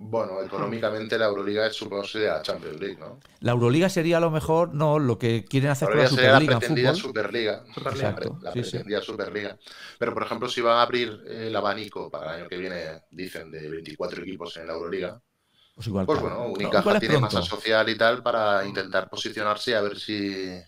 Bueno, económicamente la Euroliga es supongo sería la Champions League, ¿no? La Euroliga sería a lo mejor no lo que quieren hacer con la Superliga. La pretendida Superliga. Superliga. La pretendida Superliga. Pero por ejemplo, si van a abrir el abanico para el año que viene, dicen, de 24 equipos en la Euroliga, pues, igual, pues bueno, Unicaja tiene masa social y tal para intentar posicionarse y a ver si.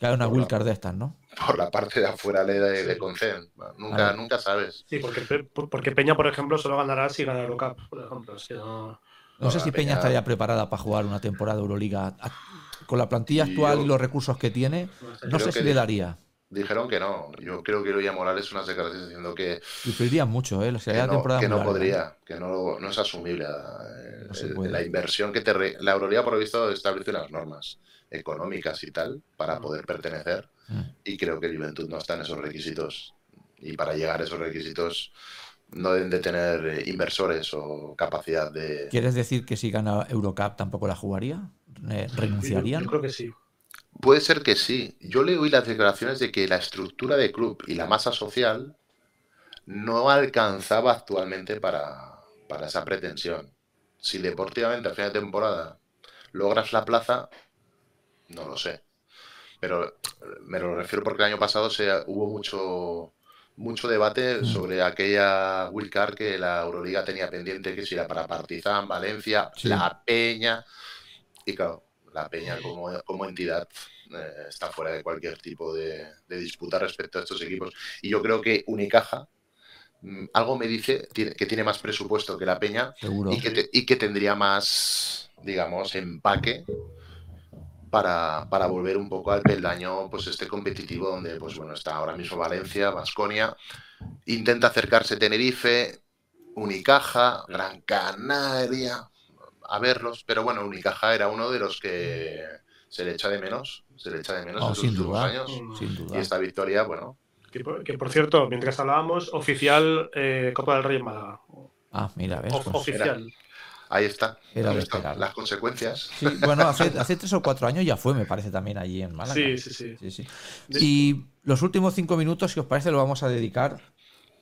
Cae una wildcard de estas, ¿no? Por la parte de afuera le de, de Concen. Nunca, nunca sabes. Sí, porque, porque Peña, por ejemplo, solo ganará si gana Eurocup, por ejemplo. no... no... sé si Peña, estaría preparada para jugar una temporada de Euroliga. Con la plantilla actual y los recursos que tiene, no sé si le daría. Dijeron que no. Yo creo que Luis Morales unas declaraciones diciendo que. Sufriría mucho, ¿eh? que, no, que no, podría, que no, no es asumible. Eh, la inversión que te. La Euroliga, por lo visto, establece unas normas económicas y tal para poder pertenecer. Mm. Y creo que Juventud no está en esos requisitos. Y para llegar a esos requisitos no deben de tener eh, inversores o capacidad de. ¿Quieres decir que si gana Eurocup tampoco la jugaría? Eh, ¿Renunciarían? yo creo que sí. Puede ser que sí. Yo le oí las declaraciones de que la estructura de club y la masa social no alcanzaba actualmente para, esa pretensión. Si deportivamente al final de temporada logras la plaza, no lo sé. Pero me lo refiero porque el año pasado se, hubo mucho, mucho debate mm. sobre aquella wildcard que la Euroliga tenía pendiente, que si era para Partizan, Valencia, La Peña. Y claro, la Peña como, como entidad eh, está fuera de cualquier tipo de, disputa respecto a estos equipos. Y yo creo que Unicaja, mm, algo me dice que tiene más presupuesto que la Peña y que, y que, tendría más, digamos, empaque para, para, volver un poco al peldaño pues este competitivo donde pues bueno está ahora mismo Valencia, Vasconia, intenta acercarse Tenerife, Unicaja, Gran Canaria, a verlos, pero bueno, Unicaja era uno de los que se le echa de menos, se le echa de menos en los últimos años. Y esta victoria, bueno. Que por, cierto, mientras hablábamos, oficial eh, Copa del Rey en Málaga. Ah, mira, ves. Pues oficial. ahí está. Era las consecuencias. bueno, hace, hace, tres o cuatro años ya fue, me parece, también allí en Málaga. Sí, sí, sí. Y los últimos cinco minutos, si os parece, lo vamos a dedicar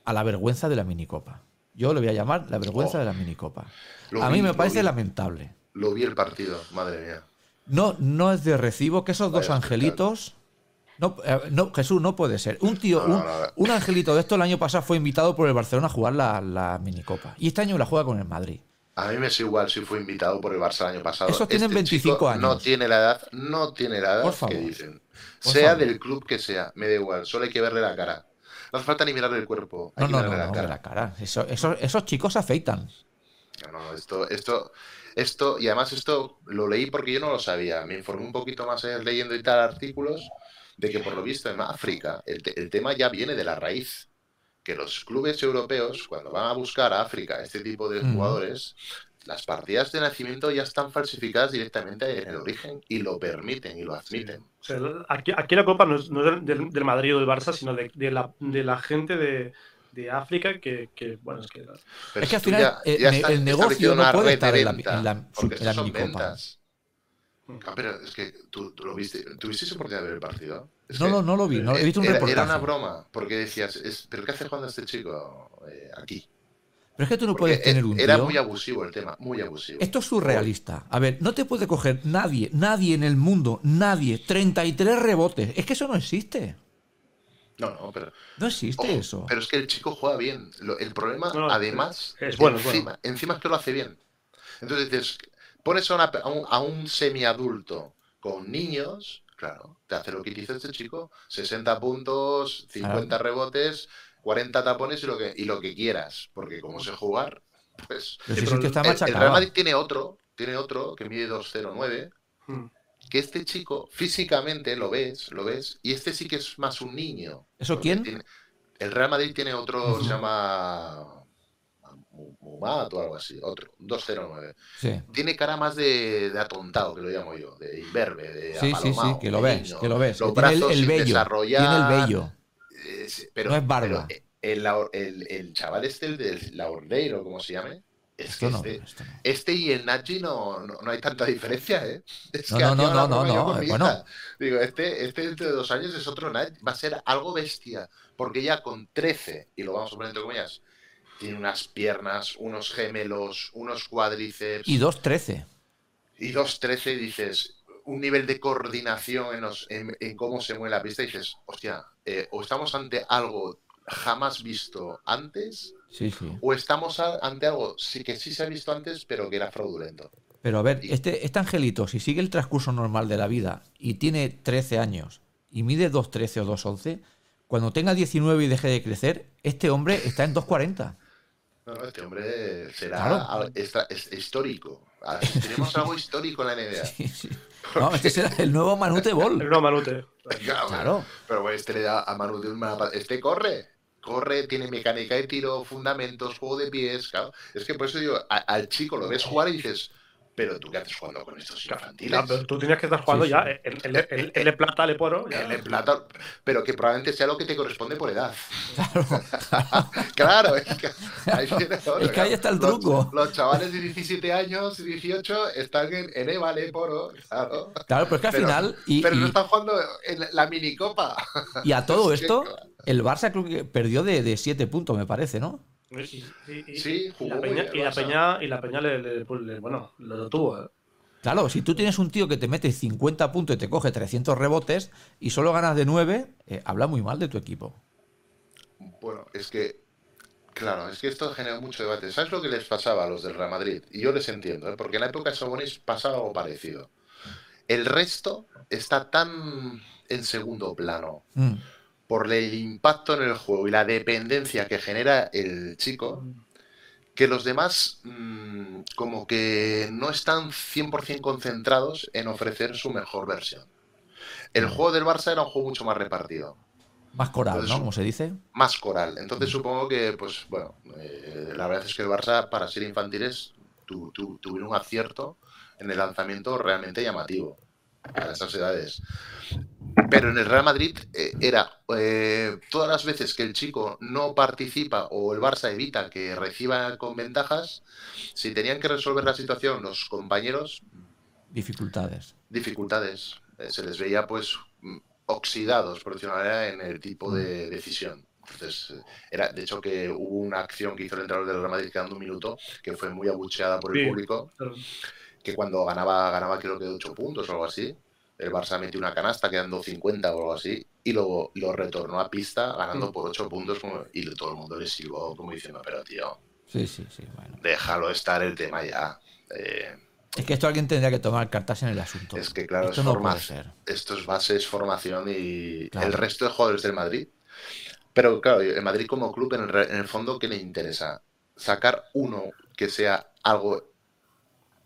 a la vergüenza de la minicopa. Yo lo voy a llamar la vergüenza oh. de la minicopa. a mí me parece lamentable. Lo vi el partido, madre mía. No, no es de recibo que esos dos angelitos. No, eh, no, Jesús, no puede ser. Un tío, un, angelito de esto el año pasado fue invitado por el Barcelona a jugar la, minicopa. Y este año la juega con el Madrid. A mí me es igual si fue invitado por el Barça el año pasado. Esos tienen 25 este años. No tiene la edad, no tiene la edad que dicen. sea del club que sea, me da igual, solo hay que verle la cara. No hace falta ni mirarle el cuerpo. no, no, no, la cara. esos chicos se afeitan. No, no, esto, esto, esto, y además esto lo leí porque yo no lo sabía. Me informé un poquito más leyendo y tal artículos de que por lo visto en África el, tema ya viene de la raíz. Que los clubes europeos, cuando van a buscar a África este tipo de jugadores, las partidas de nacimiento ya están falsificadas directamente en el origen y lo permiten y lo admiten. Aquí, aquí, la copa no es, del, Madrid o del Barça, sino de, la, de la, gente de, de África que, que, bueno, es que... es que al final eh, el negocio no puede estar en la, en la, porque en la son ventas. Ah, pero es que tú, tú, lo viste, ¿tuviste oportunidad de ver el partido? no, no, no lo vi, no, he visto un era, reportaje. Era una broma, porque decías, es, ¿pero qué hace jugando este chico eh, aquí? Pero es que tú no puedes tener un. Era muy abusivo el tema, muy abusivo. Esto es surrealista. A ver, no te puede coger nadie, nadie en el mundo, nadie, 33 rebotes. Es que eso no existe. No, no, pero. No existe eso. Pero es que el chico juega bien. el problema, además, es bueno, encima, encima es que lo hace bien. Entonces dices, pones a, un, a un semiadulto con niños, claro, te hace lo que dice este chico: 60 puntos, 50 rebotes 40 tapones y lo que, y lo que quieras, porque como sé jugar, pues... el, Real Madrid tiene otro, tiene otro que mide 2.09, hmm. que este chico físicamente lo ves, lo ves, y este sí que es más un niño. ¿Eso quién? el Real Madrid tiene otro, se llama Mumat o algo así, otro, 209. Tiene cara más de, atontado, que lo llamo yo, de imberbe, de Sí, sí, sí, que lo ves, que lo ves. tiene el, el bello, tiene el bello pero, no es barba. el, chaval este, el del Laurdeiro, como se llame, es que este, este, y el Nachi no, no, hay tanta diferencia, ¿eh? no, no, no, no, no, bueno. Digo, este, este dentro de dos años es otro Nachi, va a ser algo bestia, porque ya con 13, y lo vamos a poner entre comillas, tiene unas piernas, unos gemelos, unos cuádriceps. Y 2.13. Y 2.13 dices, un nivel de coordinación en, en, cómo se mueve la pista y dices, hostia, eh, o estamos ante algo jamás visto antes, o estamos ante algo sí que sí se ha visto antes, pero que era fraudulento. Pero a ver, este, este angelito, si sigue el transcurso normal de la vida y tiene 13 años y mide 2.13 o 2.11, cuando tenga 19 y deje de crecer, este hombre está en 2.40. No, este hombre será histórico. Tenemos algo histórico en la NBA. No, este será el nuevo Manute Ball. El nuevo Manute. Claro. Pero bueno, este le da a Manute una... Este corre. Corre, tiene mecánica de tiro, fundamentos, juego de pies. Claro. Es que por eso digo, al chico lo ves jugar y dices, pero tú qué haces jugando con estos infantiles. pero tú tenías que estar jugando ya el, el, el, plata, el poro. El plata, pero que probablemente sea lo que te corresponde por edad. Claro, claro es que ahí, es que ahí está el truco. Los, chavales de 17 años y 18 están en, en EVA, poro, claro. Claro, pero es que al final. Y, pero no están jugando en la minicopa. Y a todo esto, el Barça creo que perdió de, de 7 puntos, me parece, ¿no? Sí, y la Peña, y la Peña, y la Peña le, bueno, lo tuvo. ¿eh? Claro, si tú tienes un tío que te mete 50 puntos y te coge 300 rebotes y solo ganas de 9, eh, habla muy mal de tu equipo. Bueno, es que, claro, es que esto genera mucho debate. ¿Sabes lo que les pasaba a los del Real Madrid? Y yo les entiendo, ¿eh? porque en la época de Sabonis pasaba algo parecido. El resto está tan en segundo plano. Mm por el impacto en el juego y la dependencia que genera el chico, que los demás mm, como que no están 100% concentrados en ofrecer su mejor versión. El juego del Barça era un juego mucho más repartido. Más coral, ¿no? Como se dice. Más coral. Entonces supongo que, pues, bueno, eh, la verdad es que el Barça, para ser infantiles, tuvieron un acierto en el lanzamiento realmente llamativo a esas edades. Pero en el Real Madrid eh, era eh, todas las veces que el chico no participa o el Barça evita que reciba con ventajas, si tenían que resolver la situación los compañeros. Dificultades. Dificultades. Eh, se les veía pues oxidados, por decirlo de manera, en el tipo de mm. decisión. Entonces, era, de hecho, que hubo una acción que hizo el entrenador del Real Madrid quedando un minuto, que fue muy abucheada por el público, que cuando ganaba, ganaba creo que 8 puntos o algo así, el Barça metió una canasta quedando 50 o algo así y luego lo retornó a pista ganando mm. por 8 puntos y todo el mundo le silbó como diciendo, pero tío, sí, sí, sí, bueno. déjalo estar el tema ya. Eh, es que esto alguien tendría que tomar cartas en el asunto. Es que claro, esto es, no esto es base, es formación y el resto de jugadores del Madrid. Pero claro, el Madrid como club en el, en el fondo, ¿qué le interesa? Sacar uno que sea algo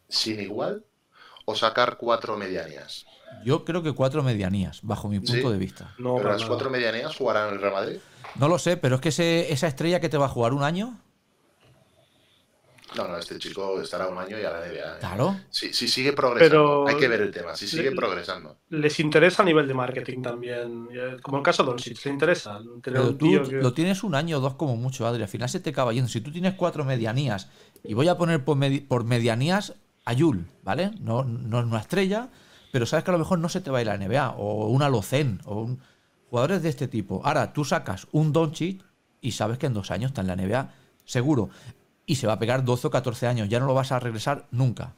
sin igual o sacar cuatro medianías? Yo creo que cuatro medianías, bajo mi punto de vista. No, ¿Pero las cuatro medianías jugarán en el Real Madrid? No lo sé, pero es que esa estrella que te va a jugar un año. No, no, este chico estará un año y a la NBA. ¿eh? Claro. Sí, sí, sigue progresando. Hay que ver el tema. Si sigue progresando. Les interesa a nivel de marketing también. Como el caso de Doncic, le interesa. Pero tú lo tienes un año o dos como mucho, Adri. Al final se te acaba yendo. Si tú tienes cuatro medianías y voy a poner por, por medianías a Yul, ¿vale? No, no es una estrella, pero sabes que a lo mejor no se te va a ir la NBA o una Locen o jugadores de este tipo. Ahora tú sacas un Doncic y sabes que en dos años está en la NBA, seguro. Y se va a pegar 12 o 14 años, ya no lo vas a regresar nunca.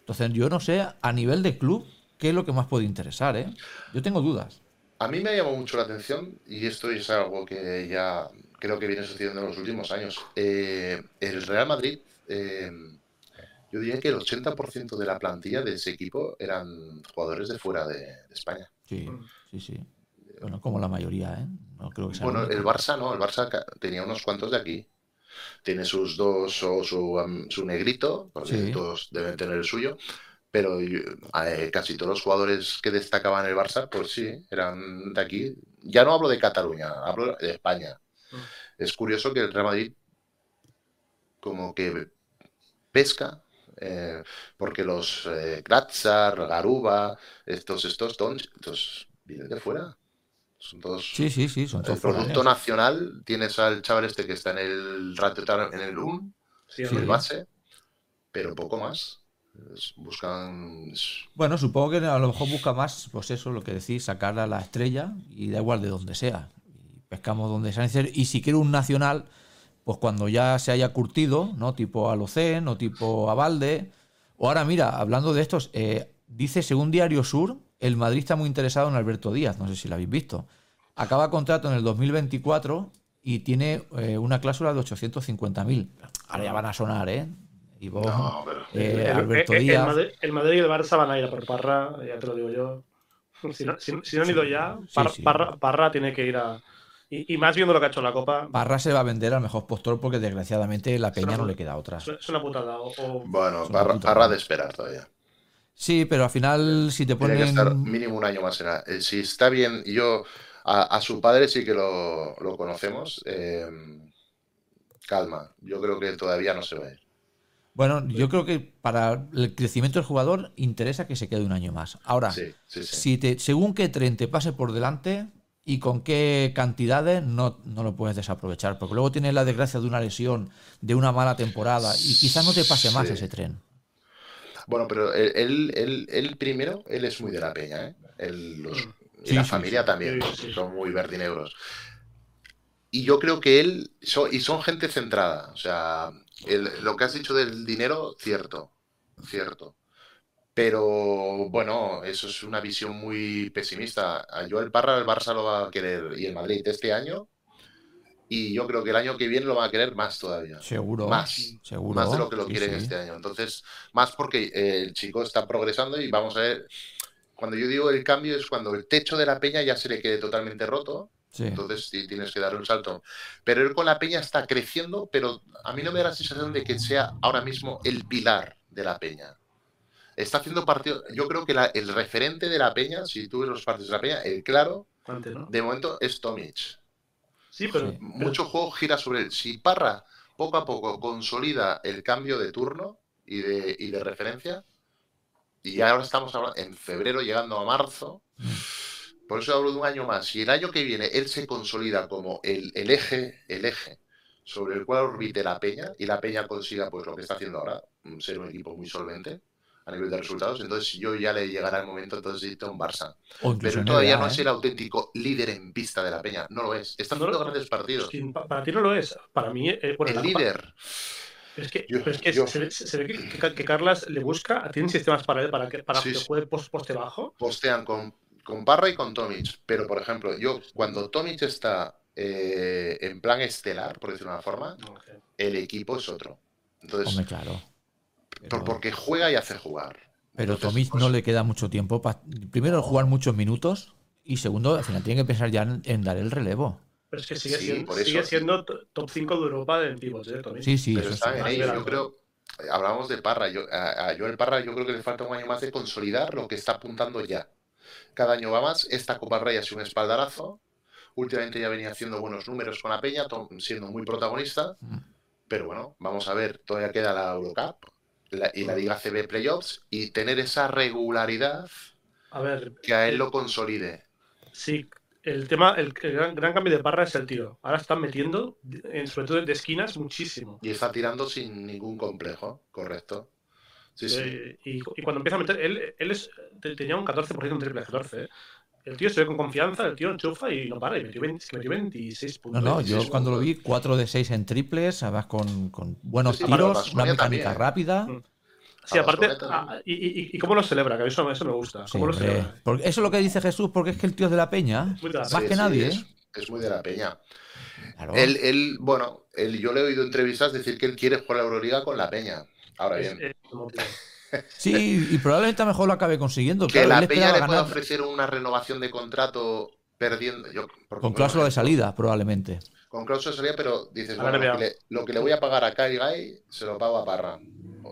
Entonces yo no sé a nivel de club qué es lo que más puede interesar, ¿eh? Yo tengo dudas. A mí me ha llamado mucho la atención y esto es algo que ya creo que viene sucediendo en los últimos años. Eh, el Real Madrid eh, yo diría que el 80% de la plantilla de ese equipo eran jugadores de fuera de, España. Sí, sí, sí. Bueno, como la mayoría, ¿eh? No creo que sea bueno, el Barça no, el Barça tenía unos cuantos de aquí. Tiene sus dos o su, su negrito, porque todos deben tener el suyo, pero eh, casi todos los jugadores que destacaban el Barça, pues sí, eran de aquí. Ya no hablo de Cataluña, hablo de España. Mm. Es curioso que el Real Madrid como que pesca eh, porque los eh, Garuba, estos, estos, estos vienen de fuera. Son todos. Sí, sí, sí, son todos. El producto nacional, tienes al chaval este que está en el en el UM, en el base, pero poco más. Buscan. Bueno, supongo que a lo mejor busca más, pues eso, lo que decís, sacar a la estrella y da igual de donde sea. Y pescamos donde sea necesario. Y si quiere un nacional pues cuando ya se haya curtido, ¿no? Tipo Alocen o tipo Avalde. O ahora, mira, hablando de estos, eh, dice, según Diario Sur, el Madrid está muy interesado en Alberto Díaz, no sé si lo habéis visto. Acaba contrato en el 2024 y tiene eh, una cláusula de 850.000. Ahora ya van a sonar, ¿eh? Y vos, eh, Alberto Díaz. El Madrid, y el Barça van a ir a por Parra, ya te lo digo yo. Si no, han ido ya, Parra tiene que ir a, y, más viendo lo que ha hecho la Copa. Barra se va a vender al mejor postor porque desgraciadamente la Peña no le queda otra. Es una putada. bueno, Barra, de esperar todavía. Sí, pero al final si te ponen... Tiene que estar mínimo un año más. En eh, si está bien, yo a, su padre sí que lo, conocemos. Eh, calma, yo creo que todavía no se va a ir. Bueno, yo creo que para el crecimiento del jugador interesa que se quede un año más. Ahora, si te, según qué tren te pase por delante, y con qué cantidades no, lo puedes desaprovechar. Porque luego tienes la desgracia de una lesión, de una mala temporada y quizás no te pase más ese tren. Bueno, pero él, primero, él es muy de la peña, ¿eh? y la familia también, son muy verdinegros. Y yo creo que él, y son gente centrada, o sea, lo que has dicho del dinero, cierto, cierto. Pero bueno, eso es una visión muy pesimista. Yo el Parra, el Barça lo va a querer y el Madrid este año. Y yo creo que el año que viene lo va a querer más todavía. Seguro. Más. Seguro. Más de lo que lo quieren este año. Entonces, más porque el chico está progresando y vamos a ver. Cuando yo digo el cambio es cuando el techo de la peña ya se le quede totalmente roto. Entonces sí, tienes que dar un salto. Pero él con la peña está creciendo, pero a mí no me da la sensación de que sea ahora mismo el pilar de la peña está haciendo partido. Yo creo que el referente de la Peña, si tú ves los partidos de la Peña, el claro, de momento es Tomic. Sí, pero. Mucho juego gira sobre él. Si Parra poco a poco consolida el cambio de turno y de, y de referencia, y ahora estamos hablando en febrero llegando a marzo. Por eso hablo de un año más. Si el año que viene él se consolida como el, el eje, el eje sobre el cual orbite la Peña y la Peña consiga pues lo que está haciendo ahora, ser un equipo muy solvente, a nivel de resultados, entonces yo ya le llegará el momento entonces de un Barça. Pero todavía no es ¿eh? el auténtico líder en pista de la peña, no lo es. Está haciendo grandes partidos. para ti no lo es, para mí... Eh, el líder. Es que, es que se, ve que, Carlas le busca, tienen sistemas para, para, que, para que juegue poste bajo. Postean con, con Parra y con Tomic, pero por ejemplo, yo cuando Tomic está eh, en plan estelar, por decirlo de una forma, el equipo es otro. Entonces, claro porque juega y hace jugar. Pero Tomic no pues le queda mucho tiempo. Para, primero, jugar muchos minutos. Y segundo, al final tiene que pensar ya en, dar el relevo. Pero es que sigue, siendo, sigue siendo top 5 de Europa en pivot, ¿eh, Sí, sí, Pero está en ello. Yo creo, hablábamos de Parra. Yo, a, el Parra yo creo que le falta un año más de consolidar lo que está apuntando ya. Cada año va más. Esta Copa Rey ha sido un espaldarazo. Últimamente ya venía haciendo buenos números con la Peña, siendo muy protagonista. Mm. Pero bueno, vamos a ver, todavía queda la Eurocup y la Liga CB Playoffs y tener esa regularidad a ver, que a él lo consolide. Sí, el tema, el, gran, cambio de barra es el tiro. Ahora están metiendo, en, sobre todo de esquinas, muchísimo. Y está tirando sin ningún complejo, correcto. Sí, sí. Eh, y, cuando empieza a meter, él, él es, tenía un 14% en triple 14. ¿eh? El tío se ve con confianza, el tío enchufa y no para, y metió, 26 puntos. No, no, yo cuando lo vi, 4 de 6 en triples, además con, con buenos tiros, una mecánica rápida. Mm. Sí, aparte, ah, y, y, cómo lo celebra, que eso, eso me gusta. ¿Cómo lo celebra? Porque eso es lo que dice Jesús, porque es que el tío es de la peña, más que nadie. Es, ¿eh? es, muy de la peña. Él, él, bueno, él, yo le he oído entrevistas decir que él quiere jugar la Euroliga con la peña. Ahora bien. Sí, y probablemente a lo mejor lo acabe consiguiendo. Que la peña le pueda ofrecer una renovación de contrato perdiendo. Yo, con cláusula de salida, probablemente. Con cláusula de salida, pero dices, bueno, lo que, le, voy a pagar a Kai Guy se lo pago a Parra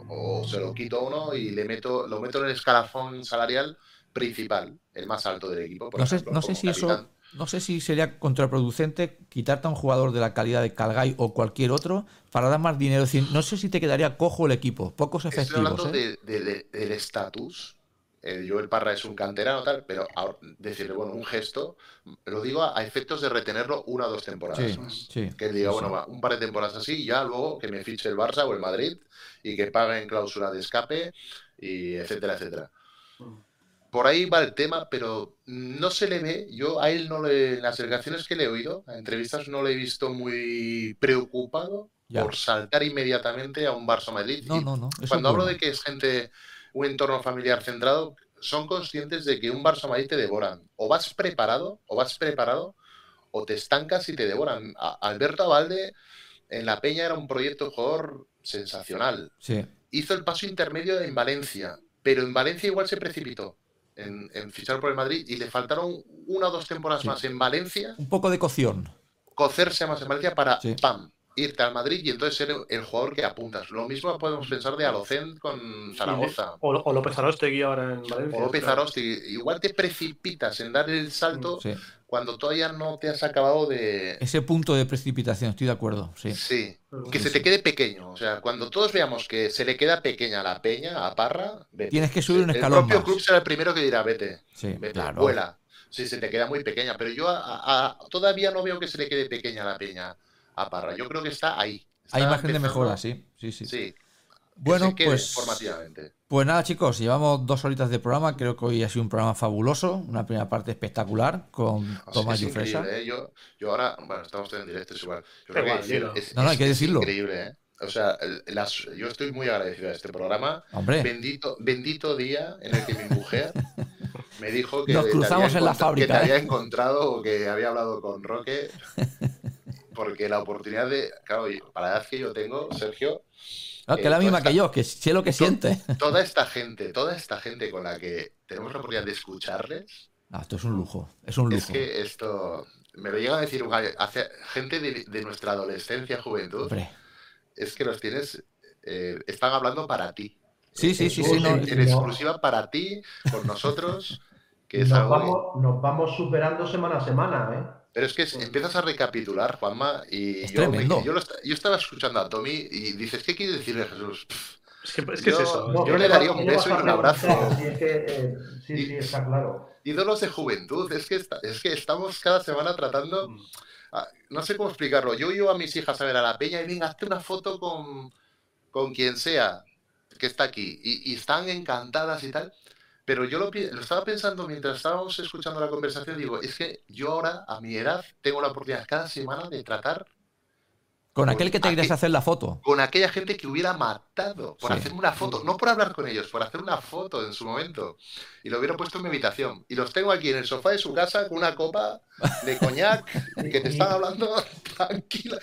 o, se lo quito uno y le meto, lo meto en el escalafón salarial principal, el más alto del equipo. no, sé, no sé si eso, no sé si sería contraproducente quitarte a un jugador de la calidad de Calgay o cualquier otro para dar más dinero. no sé si te quedaría cojo el equipo, pocos efectivos. Estoy hablando ¿eh? del estatus. Eh, yo el Parra es un canterano tal, pero decirle, bueno, un gesto, lo digo a, efectos de retenerlo una o dos temporadas más. que diga, bueno, un par de temporadas así y ya luego que me fiche el Barça o el Madrid y que paguen cláusula de escape, y etcétera, etcétera. Por ahí va el tema, pero no se le ve, yo a él no le, en las delegaciones que le he oído, en entrevistas no le he visto muy preocupado por saltar inmediatamente a un Barça Madrid. No, no, no. Cuando hablo de que es gente, un entorno familiar centrado, son conscientes de que un Barça Madrid te devoran. O vas preparado, o vas preparado, o te estancas y te devoran. Alberto Avalde en La Peña era un proyecto de jugador sensacional. Hizo el paso intermedio en Valencia, pero en Valencia igual se precipitó en, fichar por el Madrid y le faltaron una o dos temporadas más en Valencia. Un poco de cocción. Cocerse más en Valencia para, ¡pam!, irte al Madrid y entonces ser el jugador que apuntas. Lo mismo podemos pensar de Alocen con Zaragoza. O, o López Arostegui ahora en Valencia. O López Arostegui. Igual te precipitas en dar el salto cuando todavía no te has acabado de... Ese punto de precipitación, estoy de acuerdo, sí. Sí, que se te quede pequeño. O sea, cuando todos veamos que se le queda pequeña la peña a Parra, tienes que subir un escalón El propio club será el primero que dirá, vete, sí, claro. vuela. Sí, se te queda muy pequeña, pero yo todavía no veo que se le quede pequeña la peña a Parra. Yo creo que está ahí. Hay margen de mejora, sí. Sí, sí. sí. Bueno, pues, pues nada, chicos, llevamos dos horitas de programa. Creo que hoy ha sido un programa fabuloso, una primera parte espectacular con Tomás y Fresa. ¿eh? yo, yo, ahora, bueno, estamos en directo, es igual. no, no, hay que decirlo. increíble, ¿eh? O sea, yo estoy muy agradecido a este programa. Hombre. Bendito, bendito día en el que mi mujer me dijo que, Nos cruzamos en la fábrica, que te había ¿eh? encontrado o que había hablado con Roque. Porque la oportunidad de, claro, para la edad que yo tengo, Sergio, no, que es la misma que yo, que sé lo que siente. Toda esta gente, toda esta gente con la que tenemos la oportunidad de escucharles. Ah, esto es un lujo, es un lujo. Es que esto, me lo llega a decir hace, gente de, nuestra adolescencia, juventud. Es que los tienes, eh, están hablando para ti. Sí, sí, sí, sí. En, exclusiva para ti, por nosotros. Que nos, vamos, nos vamos superando semana a semana, ¿eh? Pero es que empiezas a recapitular, Juanma, y yo, yo, estaba escuchando a Tommy y dices, ¿qué quiere decirle Jesús? Es que, es, que es eso. yo le daría un beso y un abrazo. Sí, es que, eh, sí, sí, está claro. Ídolos de juventud, es que, es que estamos cada semana tratando, mm. no sé cómo explicarlo, yo iba a mis hijas a ver a la peña y venga, hazte una foto con, con quien sea que está aquí, y, y están encantadas y tal, pero yo lo, estaba pensando mientras estábamos escuchando la conversación, digo, es que yo ahora, a mi edad, tengo la oportunidad cada semana de tratar con aquel que te querías hacer la foto. Con aquella gente que hubiera matado por hacerme una foto. No por hablar con ellos, por hacer una foto en su momento. Y lo hubiera puesto en mi habitación. Y los tengo aquí en el sofá de su casa con una copa de coñac que te están hablando tranquila,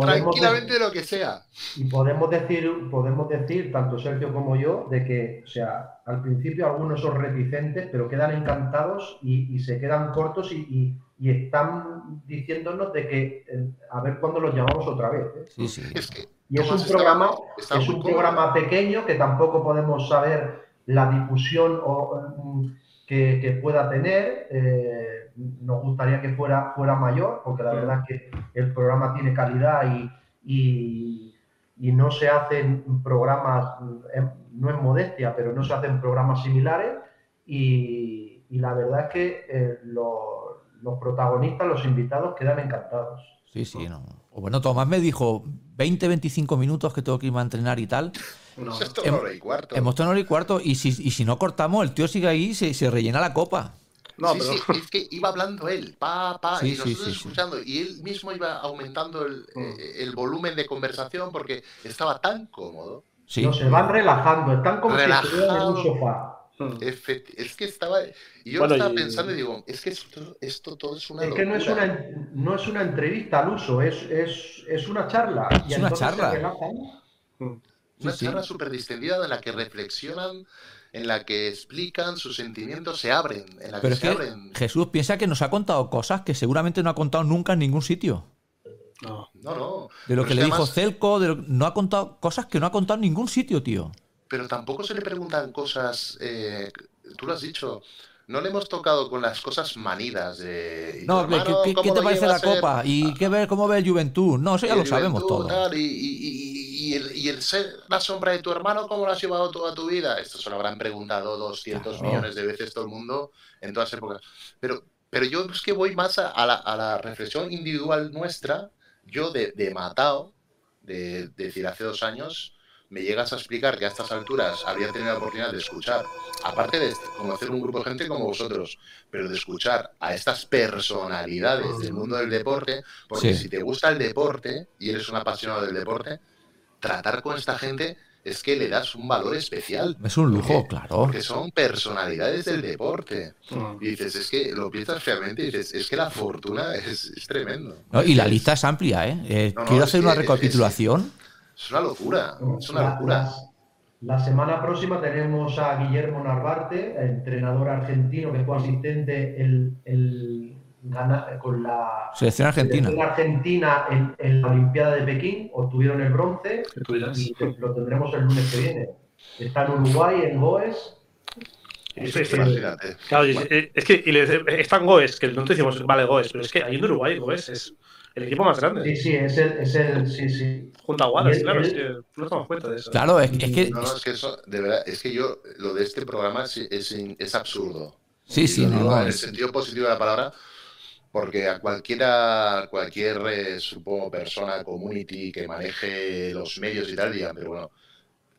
tranquilamente de lo que sea. Y podemos decir, podemos decir, tanto Sergio como yo, de que, o sea, al principio algunos son reticentes, pero quedan encantados y, se quedan cortos y y están diciéndonos de que a ver cuándo los llamamos otra vez. ¿eh? Sí, sí. Es que Y es un programa, es un programa pequeño que tampoco podemos saber la difusión o, que, pueda tener. Eh, nos gustaría que fuera, fuera mayor, porque la verdad es que el programa tiene calidad y, y, no se hacen programas, eh, no es modestia, pero no se hacen programas similares. Y, la verdad es que eh, los protagonistas, los invitados, quedan encantados. Sí, sí, no. bueno, Tomás me dijo 20, 25 minutos que tengo que irme a entrenar y tal. No, esto una hora y cuarto. Hemos hora y cuarto. Y si, y si no cortamos, el tío sigue ahí y se, se rellena la copa. No, sí, sí, es que iba hablando él, pa, pa, y nosotros escuchando, y él mismo iba aumentando el, mm. eh, el, volumen de conversación porque estaba tan cómodo. No, se van relajando, están como si estuvieran en un sofá. Mm. Es que estaba. Y yo estaba pensando y digo, es que esto, todo es una. Es que no es una, no es una entrevista al uso, es, es, es una charla. Es una charla. Mm. Una charla súper distendida en la que reflexionan, en la que explican sus sentimientos, se abren. En la Pero que es que Jesús piensa que nos ha contado cosas que seguramente no ha contado nunca en ningún sitio. No, no, no. De lo que le dijo Celco, no ha contado cosas que no ha contado en ningún sitio, tío pero tampoco se le preguntan cosas, eh, tú lo has dicho, no le hemos tocado con las cosas manidas de... No, ¿qué, te parece la copa? ¿Y qué ver, cómo ve el Juventud? No, eso ya lo sabemos todo. y, el, ser la sombra de tu hermano, ¿cómo lo has llevado toda tu vida? Esto se lo habrán preguntado 200 millones de veces todo el mundo en todas épocas. Pero, pero yo es que voy más a, la, reflexión individual nuestra, yo de, de Matao, de, de decir, hace dos años me llegas a explicar que a estas alturas había tenido la oportunidad de escuchar, aparte de conocer un grupo de gente como vosotros, pero de escuchar a estas personalidades del mundo del deporte, porque si te gusta el deporte y eres un apasionado del deporte, tratar con esta gente es que le das un valor especial. Es un lujo, claro. Porque son personalidades del deporte. Y dices, es que lo piensas realmente y dices, es que la fortuna es, tremendo. y la lista es amplia, ¿eh? eh quiero hacer una recapitulación. Es una locura, es una locura. La, semana próxima tenemos a Guillermo Narvarte, entrenador argentino que fue asistente el, el, con la selección argentina, argentina en, la Olimpiada de Pekín, obtuvieron el bronce y lo tendremos el lunes que viene. Está en Uruguay, en Goes. Es, es, claro, es, que y está en Goes, que no te decimos, vale, Goes, pero es que ahí en Uruguay Goes es el equipo más grande. Sí, sí, es el, es el sí, sí. Junto a Wallace, claro, es que no tomamos cuenta de eso. Claro, es, que... No, no, es que eso, de verdad, es que yo, lo de este programa es, es, es absurdo. Sí, sí, no, En el sentido positivo de la palabra, porque a cualquiera, cualquier, eh, supongo, persona, community que maneje los medios y tal, digan, pero bueno,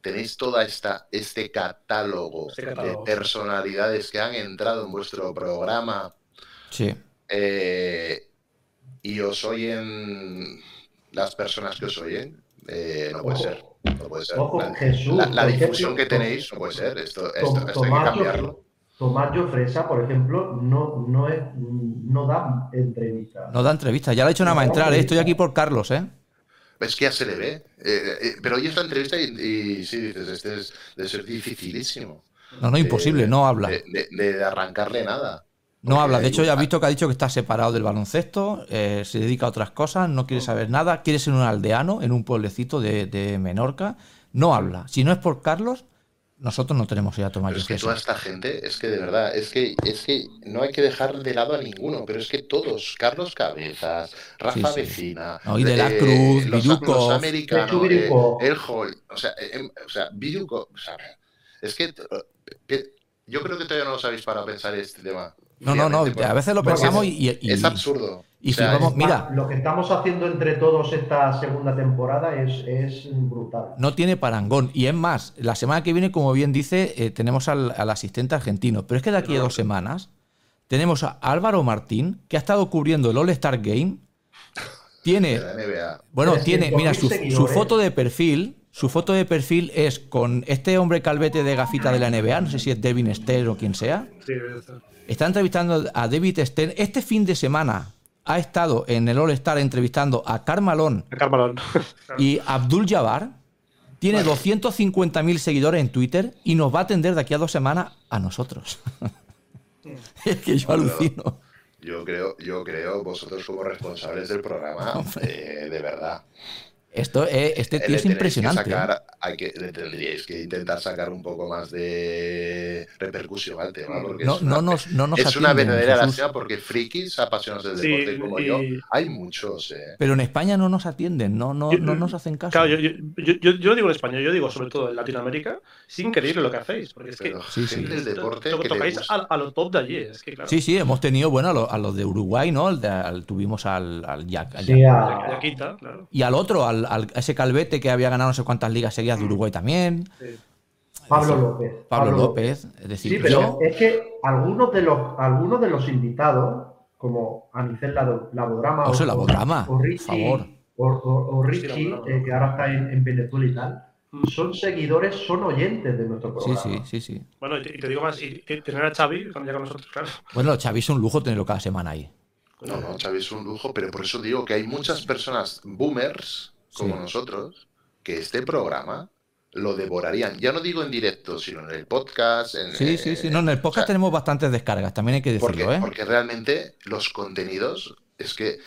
tenéis toda esta este catálogo, este catálogo, de personalidades que han entrado en vuestro programa. Sí. Eh, y os oyen las personas que os oyen, eh, no puede ser. No puede ser. la, difusión que tenéis no puede ser. Esto, esto, hay que cambiarlo. Tomás Fresa, por ejemplo, no, no, es, no da entrevistas. No da entrevistas. Ya le he hecho nada más entrar. ¿eh? Estoy aquí por Carlos, ¿eh? Es que ya se le ve. Eh, pero hoy esta entrevista y, sí, dices, este es de ser dificilísimo. No, no, imposible, no habla. de arrancarle nada. No habla, de hecho ya has visto que ha dicho que está separado del baloncesto, eh, se dedica a otras cosas, no quiere saber nada, quiere ser un aldeano en un pueblecito de, Menorca, no habla. Si no es por Carlos, nosotros no tenemos ya a tomar Es que toda esta gente, es que de verdad, es que, es que no hay que dejar de lado a ninguno, pero es que todos, Carlos Cabezas, Rafa Vecina, y de la eh, Cruz, los, los, americanos, eh, el Hall, o sea, em, o sea, o sea, es que yo creo que todavía no lo sabéis para pensar este tema. No, no, no, a veces lo pensamos y, Es absurdo. Y vamos, mira. Lo que estamos haciendo entre todos esta segunda temporada es, brutal. No tiene parangón. Y es más, la semana que viene, como bien dice, eh, tenemos al, asistente argentino. Pero es que de aquí a dos semanas tenemos a Álvaro Martín, que ha estado cubriendo el All-Star Game. Tiene. Bueno, tiene. Mira, su, su foto de perfil. Su foto de perfil es con este hombre calvete de gafita de la NBA, no sé si es Devin Stern o quien sea. Sí, Está entrevistando a David Stern. Este fin de semana ha estado en el All Star entrevistando a Carmalón, y Abdul Jabbar. Tiene 250.000 seguidores en Twitter y nos va a atender de aquí a dos semanas a nosotros. es que yo alucino. Yo creo, yo creo, vosotros como responsables del programa, eh, de verdad. Esto, eh, este tío es impresionante. Que sacar, hay que, tendríais que intentar sacar un poco más de repercusión al tema. Porque no, es una, no nos, no nos es una verdadera lástima porque frikis apasionados del deporte como yo, hay muchos. Eh. Pero en España no nos atienden, no, no, no nos hacen caso. Claro, yo, yo, yo, yo, digo en España, yo digo sobre todo en Latinoamérica, es increíble lo que hacéis. Porque es que sí, sí. el deporte lo que tocáis a, a, lo top de allí. Es que, claro. Sí, sí, hemos tenido, bueno, a, lo, a los de Uruguay, ¿no? El de, al, tuvimos al, al Jack. Al sí, Jack. A... Yaquita, claro. Y al otro, al, al ese Calvet que había ganado no sé cuántas ligas seguidas de Uruguay también. Sí. Pablo López. Pablo, Pablo López. Es decir, sí, pero yo... es que algunos de los, algunos de los invitados, como Anicel Labodrama o, Labodrama, o Richie, favor. O, o, o Richie eh, que ahora está en, en, Venezuela y tal, son seguidores, son oyentes de nuestro programa. Sí, sí, sí. sí. Bueno, y te digo más, y tener a Xavi ya con nosotros, claro. Bueno, Xavi es un lujo tenerlo cada semana ahí. No, no, Xavi es un lujo, pero por eso digo que hay muchas personas boomers como Sí. nosotros que este programa lo devorarían. Ya no digo en directo, sino en el podcast. En, Sí, sí, sí. No, en el podcast o sea, tenemos bastantes descargas, también hay que decirlo, porque, ¿eh? porque realmente los contenidos es que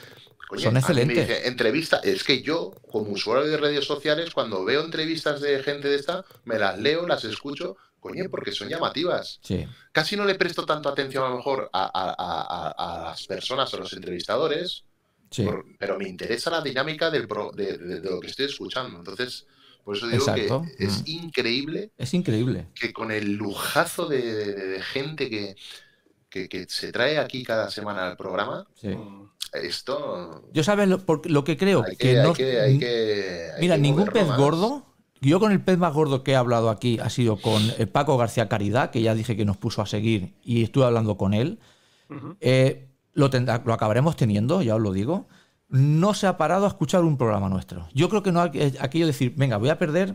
coño, Son me excelentes. entrevista, es que yo, como usuario de redes sociales, cuando veo entrevistas de gente de esta, me las leo, las escucho, coño, porque son llamativas. Sí. Casi no le presto tanto atención a lo mejor a, a- a- a- a las personas, a los entrevistadores, Sí. por- pero me interesa la dinámica del pro- de, de- de lo que estoy escuchando. Entonces, por eso digo Exacto. que es Mm. increíble Es increíble. que con el lujazo de, de- de gente que, que, que se trae aquí cada semana al programa, Sí. Esto Yo sabes lo, por- lo que creo hay que, que, hay no. que- hay que- hay Mira, que ningún pez más. gordo. Yo con el pez más gordo que he hablado aquí ha sido con eh, Paco García Caridad, que ya dije que nos puso a seguir y estuve hablando con él. Eh, lo, tendrá- lo acabaremos teniendo, ya os lo digo. No se ha parado a escuchar un programa nuestro. Yo creo que no aquello de decir, venga, voy a perder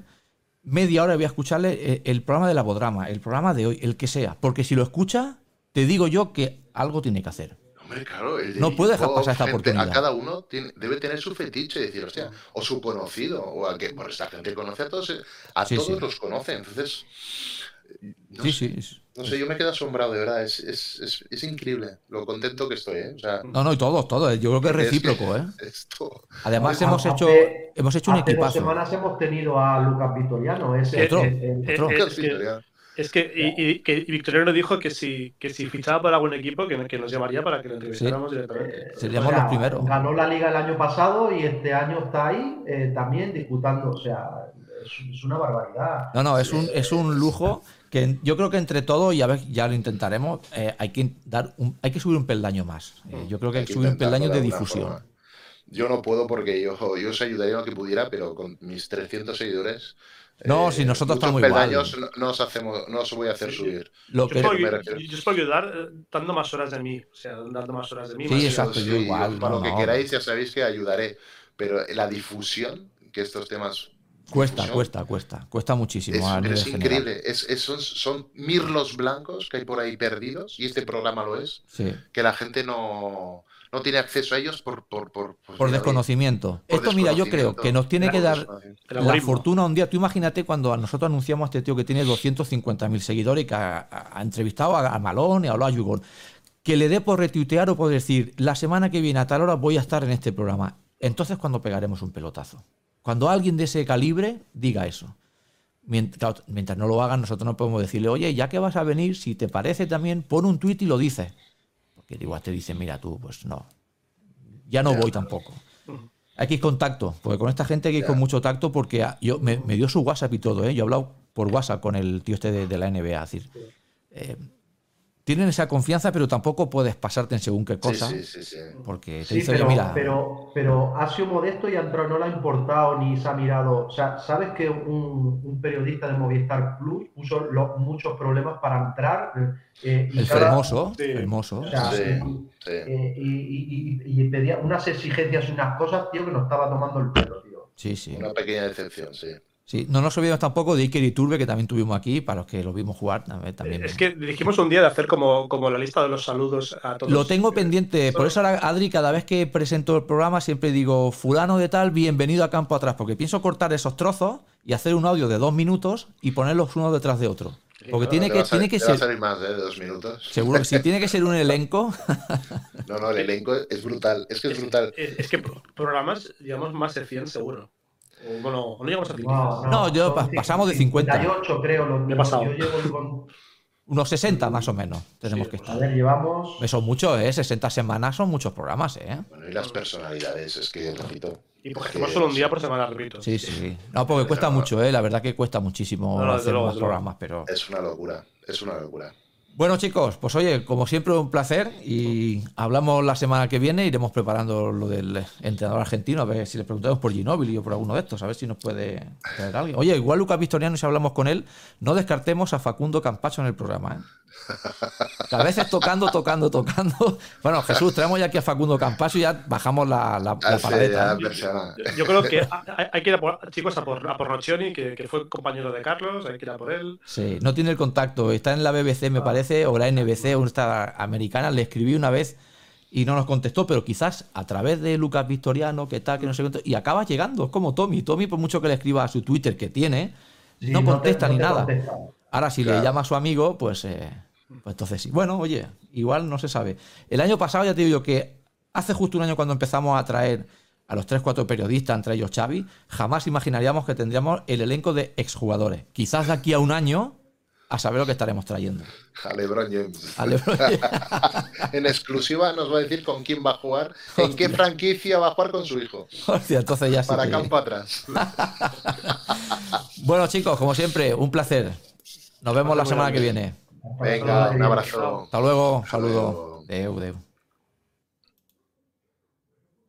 media hora y voy a escucharle eh, el programa de la Bodrama, el programa de hoy, el que sea. Porque si lo escucha, te digo yo que algo tiene que hacer. Hombre, claro, el No puede dejar pasar esta gente- oportunidad. A cada uno tiene- debe tener su fetiche, decir, hostia, o su conocido, o a que, por esta gente conoce a todos, a Sí, todos sí. los conoce. Entonces, no, Sí, sé, sí. No sé, yo me quedo asombrado, de verdad, es, es, es, es increíble lo contento que estoy, ¿eh? O sea, No, no, y todos, todos. Yo creo que es Es que- recíproco, ¿eh? esto. Además, hemos hecho, hemos hecho un Hace dos equipazo. semanas hemos tenido a Lucas Vitoriano, ese Otro. el- el- Eh, Otro. eh, es que, es que y, y- que Victoriano dijo que si, que si fichaba para algún equipo, que, que nos llamaría para que lo entrevistáramos directamente. Seríamos o sea, los primeros. Ganó la liga el año pasado y este año está ahí eh, también disputando. O sea, es, es una barbaridad. No, no, es un, es un lujo que yo creo que entre todos, y a ver, ya lo intentaremos, eh, hay, que dar un- hay que subir un peldaño más. Eh, yo creo que hay que subir un peldaño de difusión. forma. Yo no puedo porque yo, yo os ayudaría lo que pudiera, pero con mis 300 seguidores. No, si nosotros estamos igual. peldaños no, no os hacemos, no os voy a hacer Sí, subir. Lo Yo que, os puedo, yo os puedo ayudar eh, dando más horas de mí. O sea, dando más horas de mí. Sí, más exacto, yo igual, Para no, lo que no. queráis, ya sabéis que ayudaré. Pero la difusión, que estos temas. Cuesta, cuesta, cuesta. Cuesta muchísimo. Es, a pero nivel es general. increíble. Es, es- son, son mirlos blancos que hay por ahí perdidos, y este programa lo es, Sí. que la gente no, no tiene acceso a ellos por, por, por, pues Por desconocimiento. por Esto, mira, yo creo que nos tiene que dar. El la fortuna un día. Tú imagínate cuando a nosotros anunciamos a este tío que tiene 250.000 seguidores y que ha, entrevistado a, a Malón y a a Yugol. Que le dé por retuitear o por decir, la semana que viene a tal hora voy a estar en este programa. Entonces, cuando pegaremos un pelotazo. Cuando alguien de ese calibre diga eso. Mientras, no lo hagan, nosotros no podemos decirle, oye, ya que vas a venir, si te parece también, pon un tuit y lo dices. Porque igual te dicen, mira tú, pues no. Ya no voy tampoco. Hay que ir con tacto, porque con esta gente hay que ir con mucho tacto porque yo, me, me dio su WhatsApp y todo, ¿eh? Yo he hablado por WhatsApp con el tío este de, de la NBA. Es decir, eh, tienen esa confianza, pero tampoco puedes pasarte en según qué cosa. Sí, sí, sí, sí. Porque te Sí, dice, pero, mira, pero, pero ha sido modesto y a Antonio no le ha importado ni se ha mirado. O sea, ¿sabes que un, un periodista de Movistar Plus puso lo- muchos problemas para entrar? eh, y el cada- hermoso, Sí. hermoso. O sea, Sí, y- sí. eh, y, y- y- y pedía unas exigencias y unas cosas, tío, que nos estaba tomando el pelo, tío. Sí, sí. Una pequeña decepción, sí. Sí, no nos olvidemos tampoco de Iker Iturbe, que también tuvimos aquí, para los que lo vimos jugar. a ver, también. Es que dijimos un día de hacer como, como la lista de los saludos a todos. Lo tengo Eh, pendiente, por eso ahora, Adri, cada vez que presento el programa siempre digo, fulano de tal, bienvenido a campo atrás, porque pienso cortar esos trozos y hacer un audio de dos minutos y ponerlos uno detrás de otro. Porque No, tiene que, a tiene que a ser, salir más ¿eh? de dos minutos. seguro que sí, tiene que ser un elenco. No, no, el elenco es brutal. Es que es brutal. Es, es que pro- programas, digamos, más de 100 seguro. Bueno, no llegamos a 50. No, no, yo pasamos de 50. 58 creo. Lo, Me he pasado. Yo llevo con... Unos 60 más o menos tenemos que estar. A ver, llevamos. Eso es mucho, ¿eh? 60 semanas son muchos programas, ¿eh? Bueno, y las personalidades, es que, repito. Y porque hacemos solo un día por semana, repito. Sí, sí. No, porque cuesta mucho, ¿eh? La verdad que cuesta muchísimo No, no, hacer desde más luego, programas, pero. Es una locura, es una locura. Bueno, chicos, pues oye, como siempre, un placer. Y hablamos la semana que viene, iremos preparando lo del entrenador argentino, a ver si le preguntamos por Ginóbili o por alguno de estos, a ver si nos puede traer alguien. Oye, igual Lucas Victoriano, si hablamos con él, no descartemos a Facundo Campacho en el programa, ¿eh? Que a veces tocando, tocando, tocando. Bueno, Jesús, traemos ya aquí a Facundo Campacho y ya bajamos la, la, ya ¿eh? Yo, yo creo que hay, hay que ir a por, chicos, a por, a por Nocioni, que, que fue compañero de Carlos, hay que ir a por él. Sí, no tiene el contacto. Está en la BBC, me parece, o la NBC, o esta americana. Le escribí una vez y no nos contestó, pero quizás a través de Lucas Victoriano, que tal, que no sé cuánto. Y acaba llegando, es como Tommy. Tommy, por mucho que le escriba a su Twitter que tiene, Sí, no te- contesta no ni nada. contesta. Ahora, si le llama a su amigo, pues, eh, pues entonces sí. Bueno, oye, igual no se sabe. El año pasado, ya te digo que hace justo un año cuando empezamos a traer a los 3-4 periodistas, entre ellos Xavi, jamás imaginaríamos que tendríamos el elenco de exjugadores. Quizás de aquí a un año, a saber lo que estaremos trayendo. A LeBron James. A LeBron en exclusiva nos va a decir con quién va a jugar, en qué franquicia va a jugar con su hijo. Hostia, entonces ya sí Para que- campo atrás. Bueno, chicos, como siempre, un placer. Nos vemos la semana que viene. Venga, un abrazo. Hasta luego, Hasta saludo. luego. Deu, deu.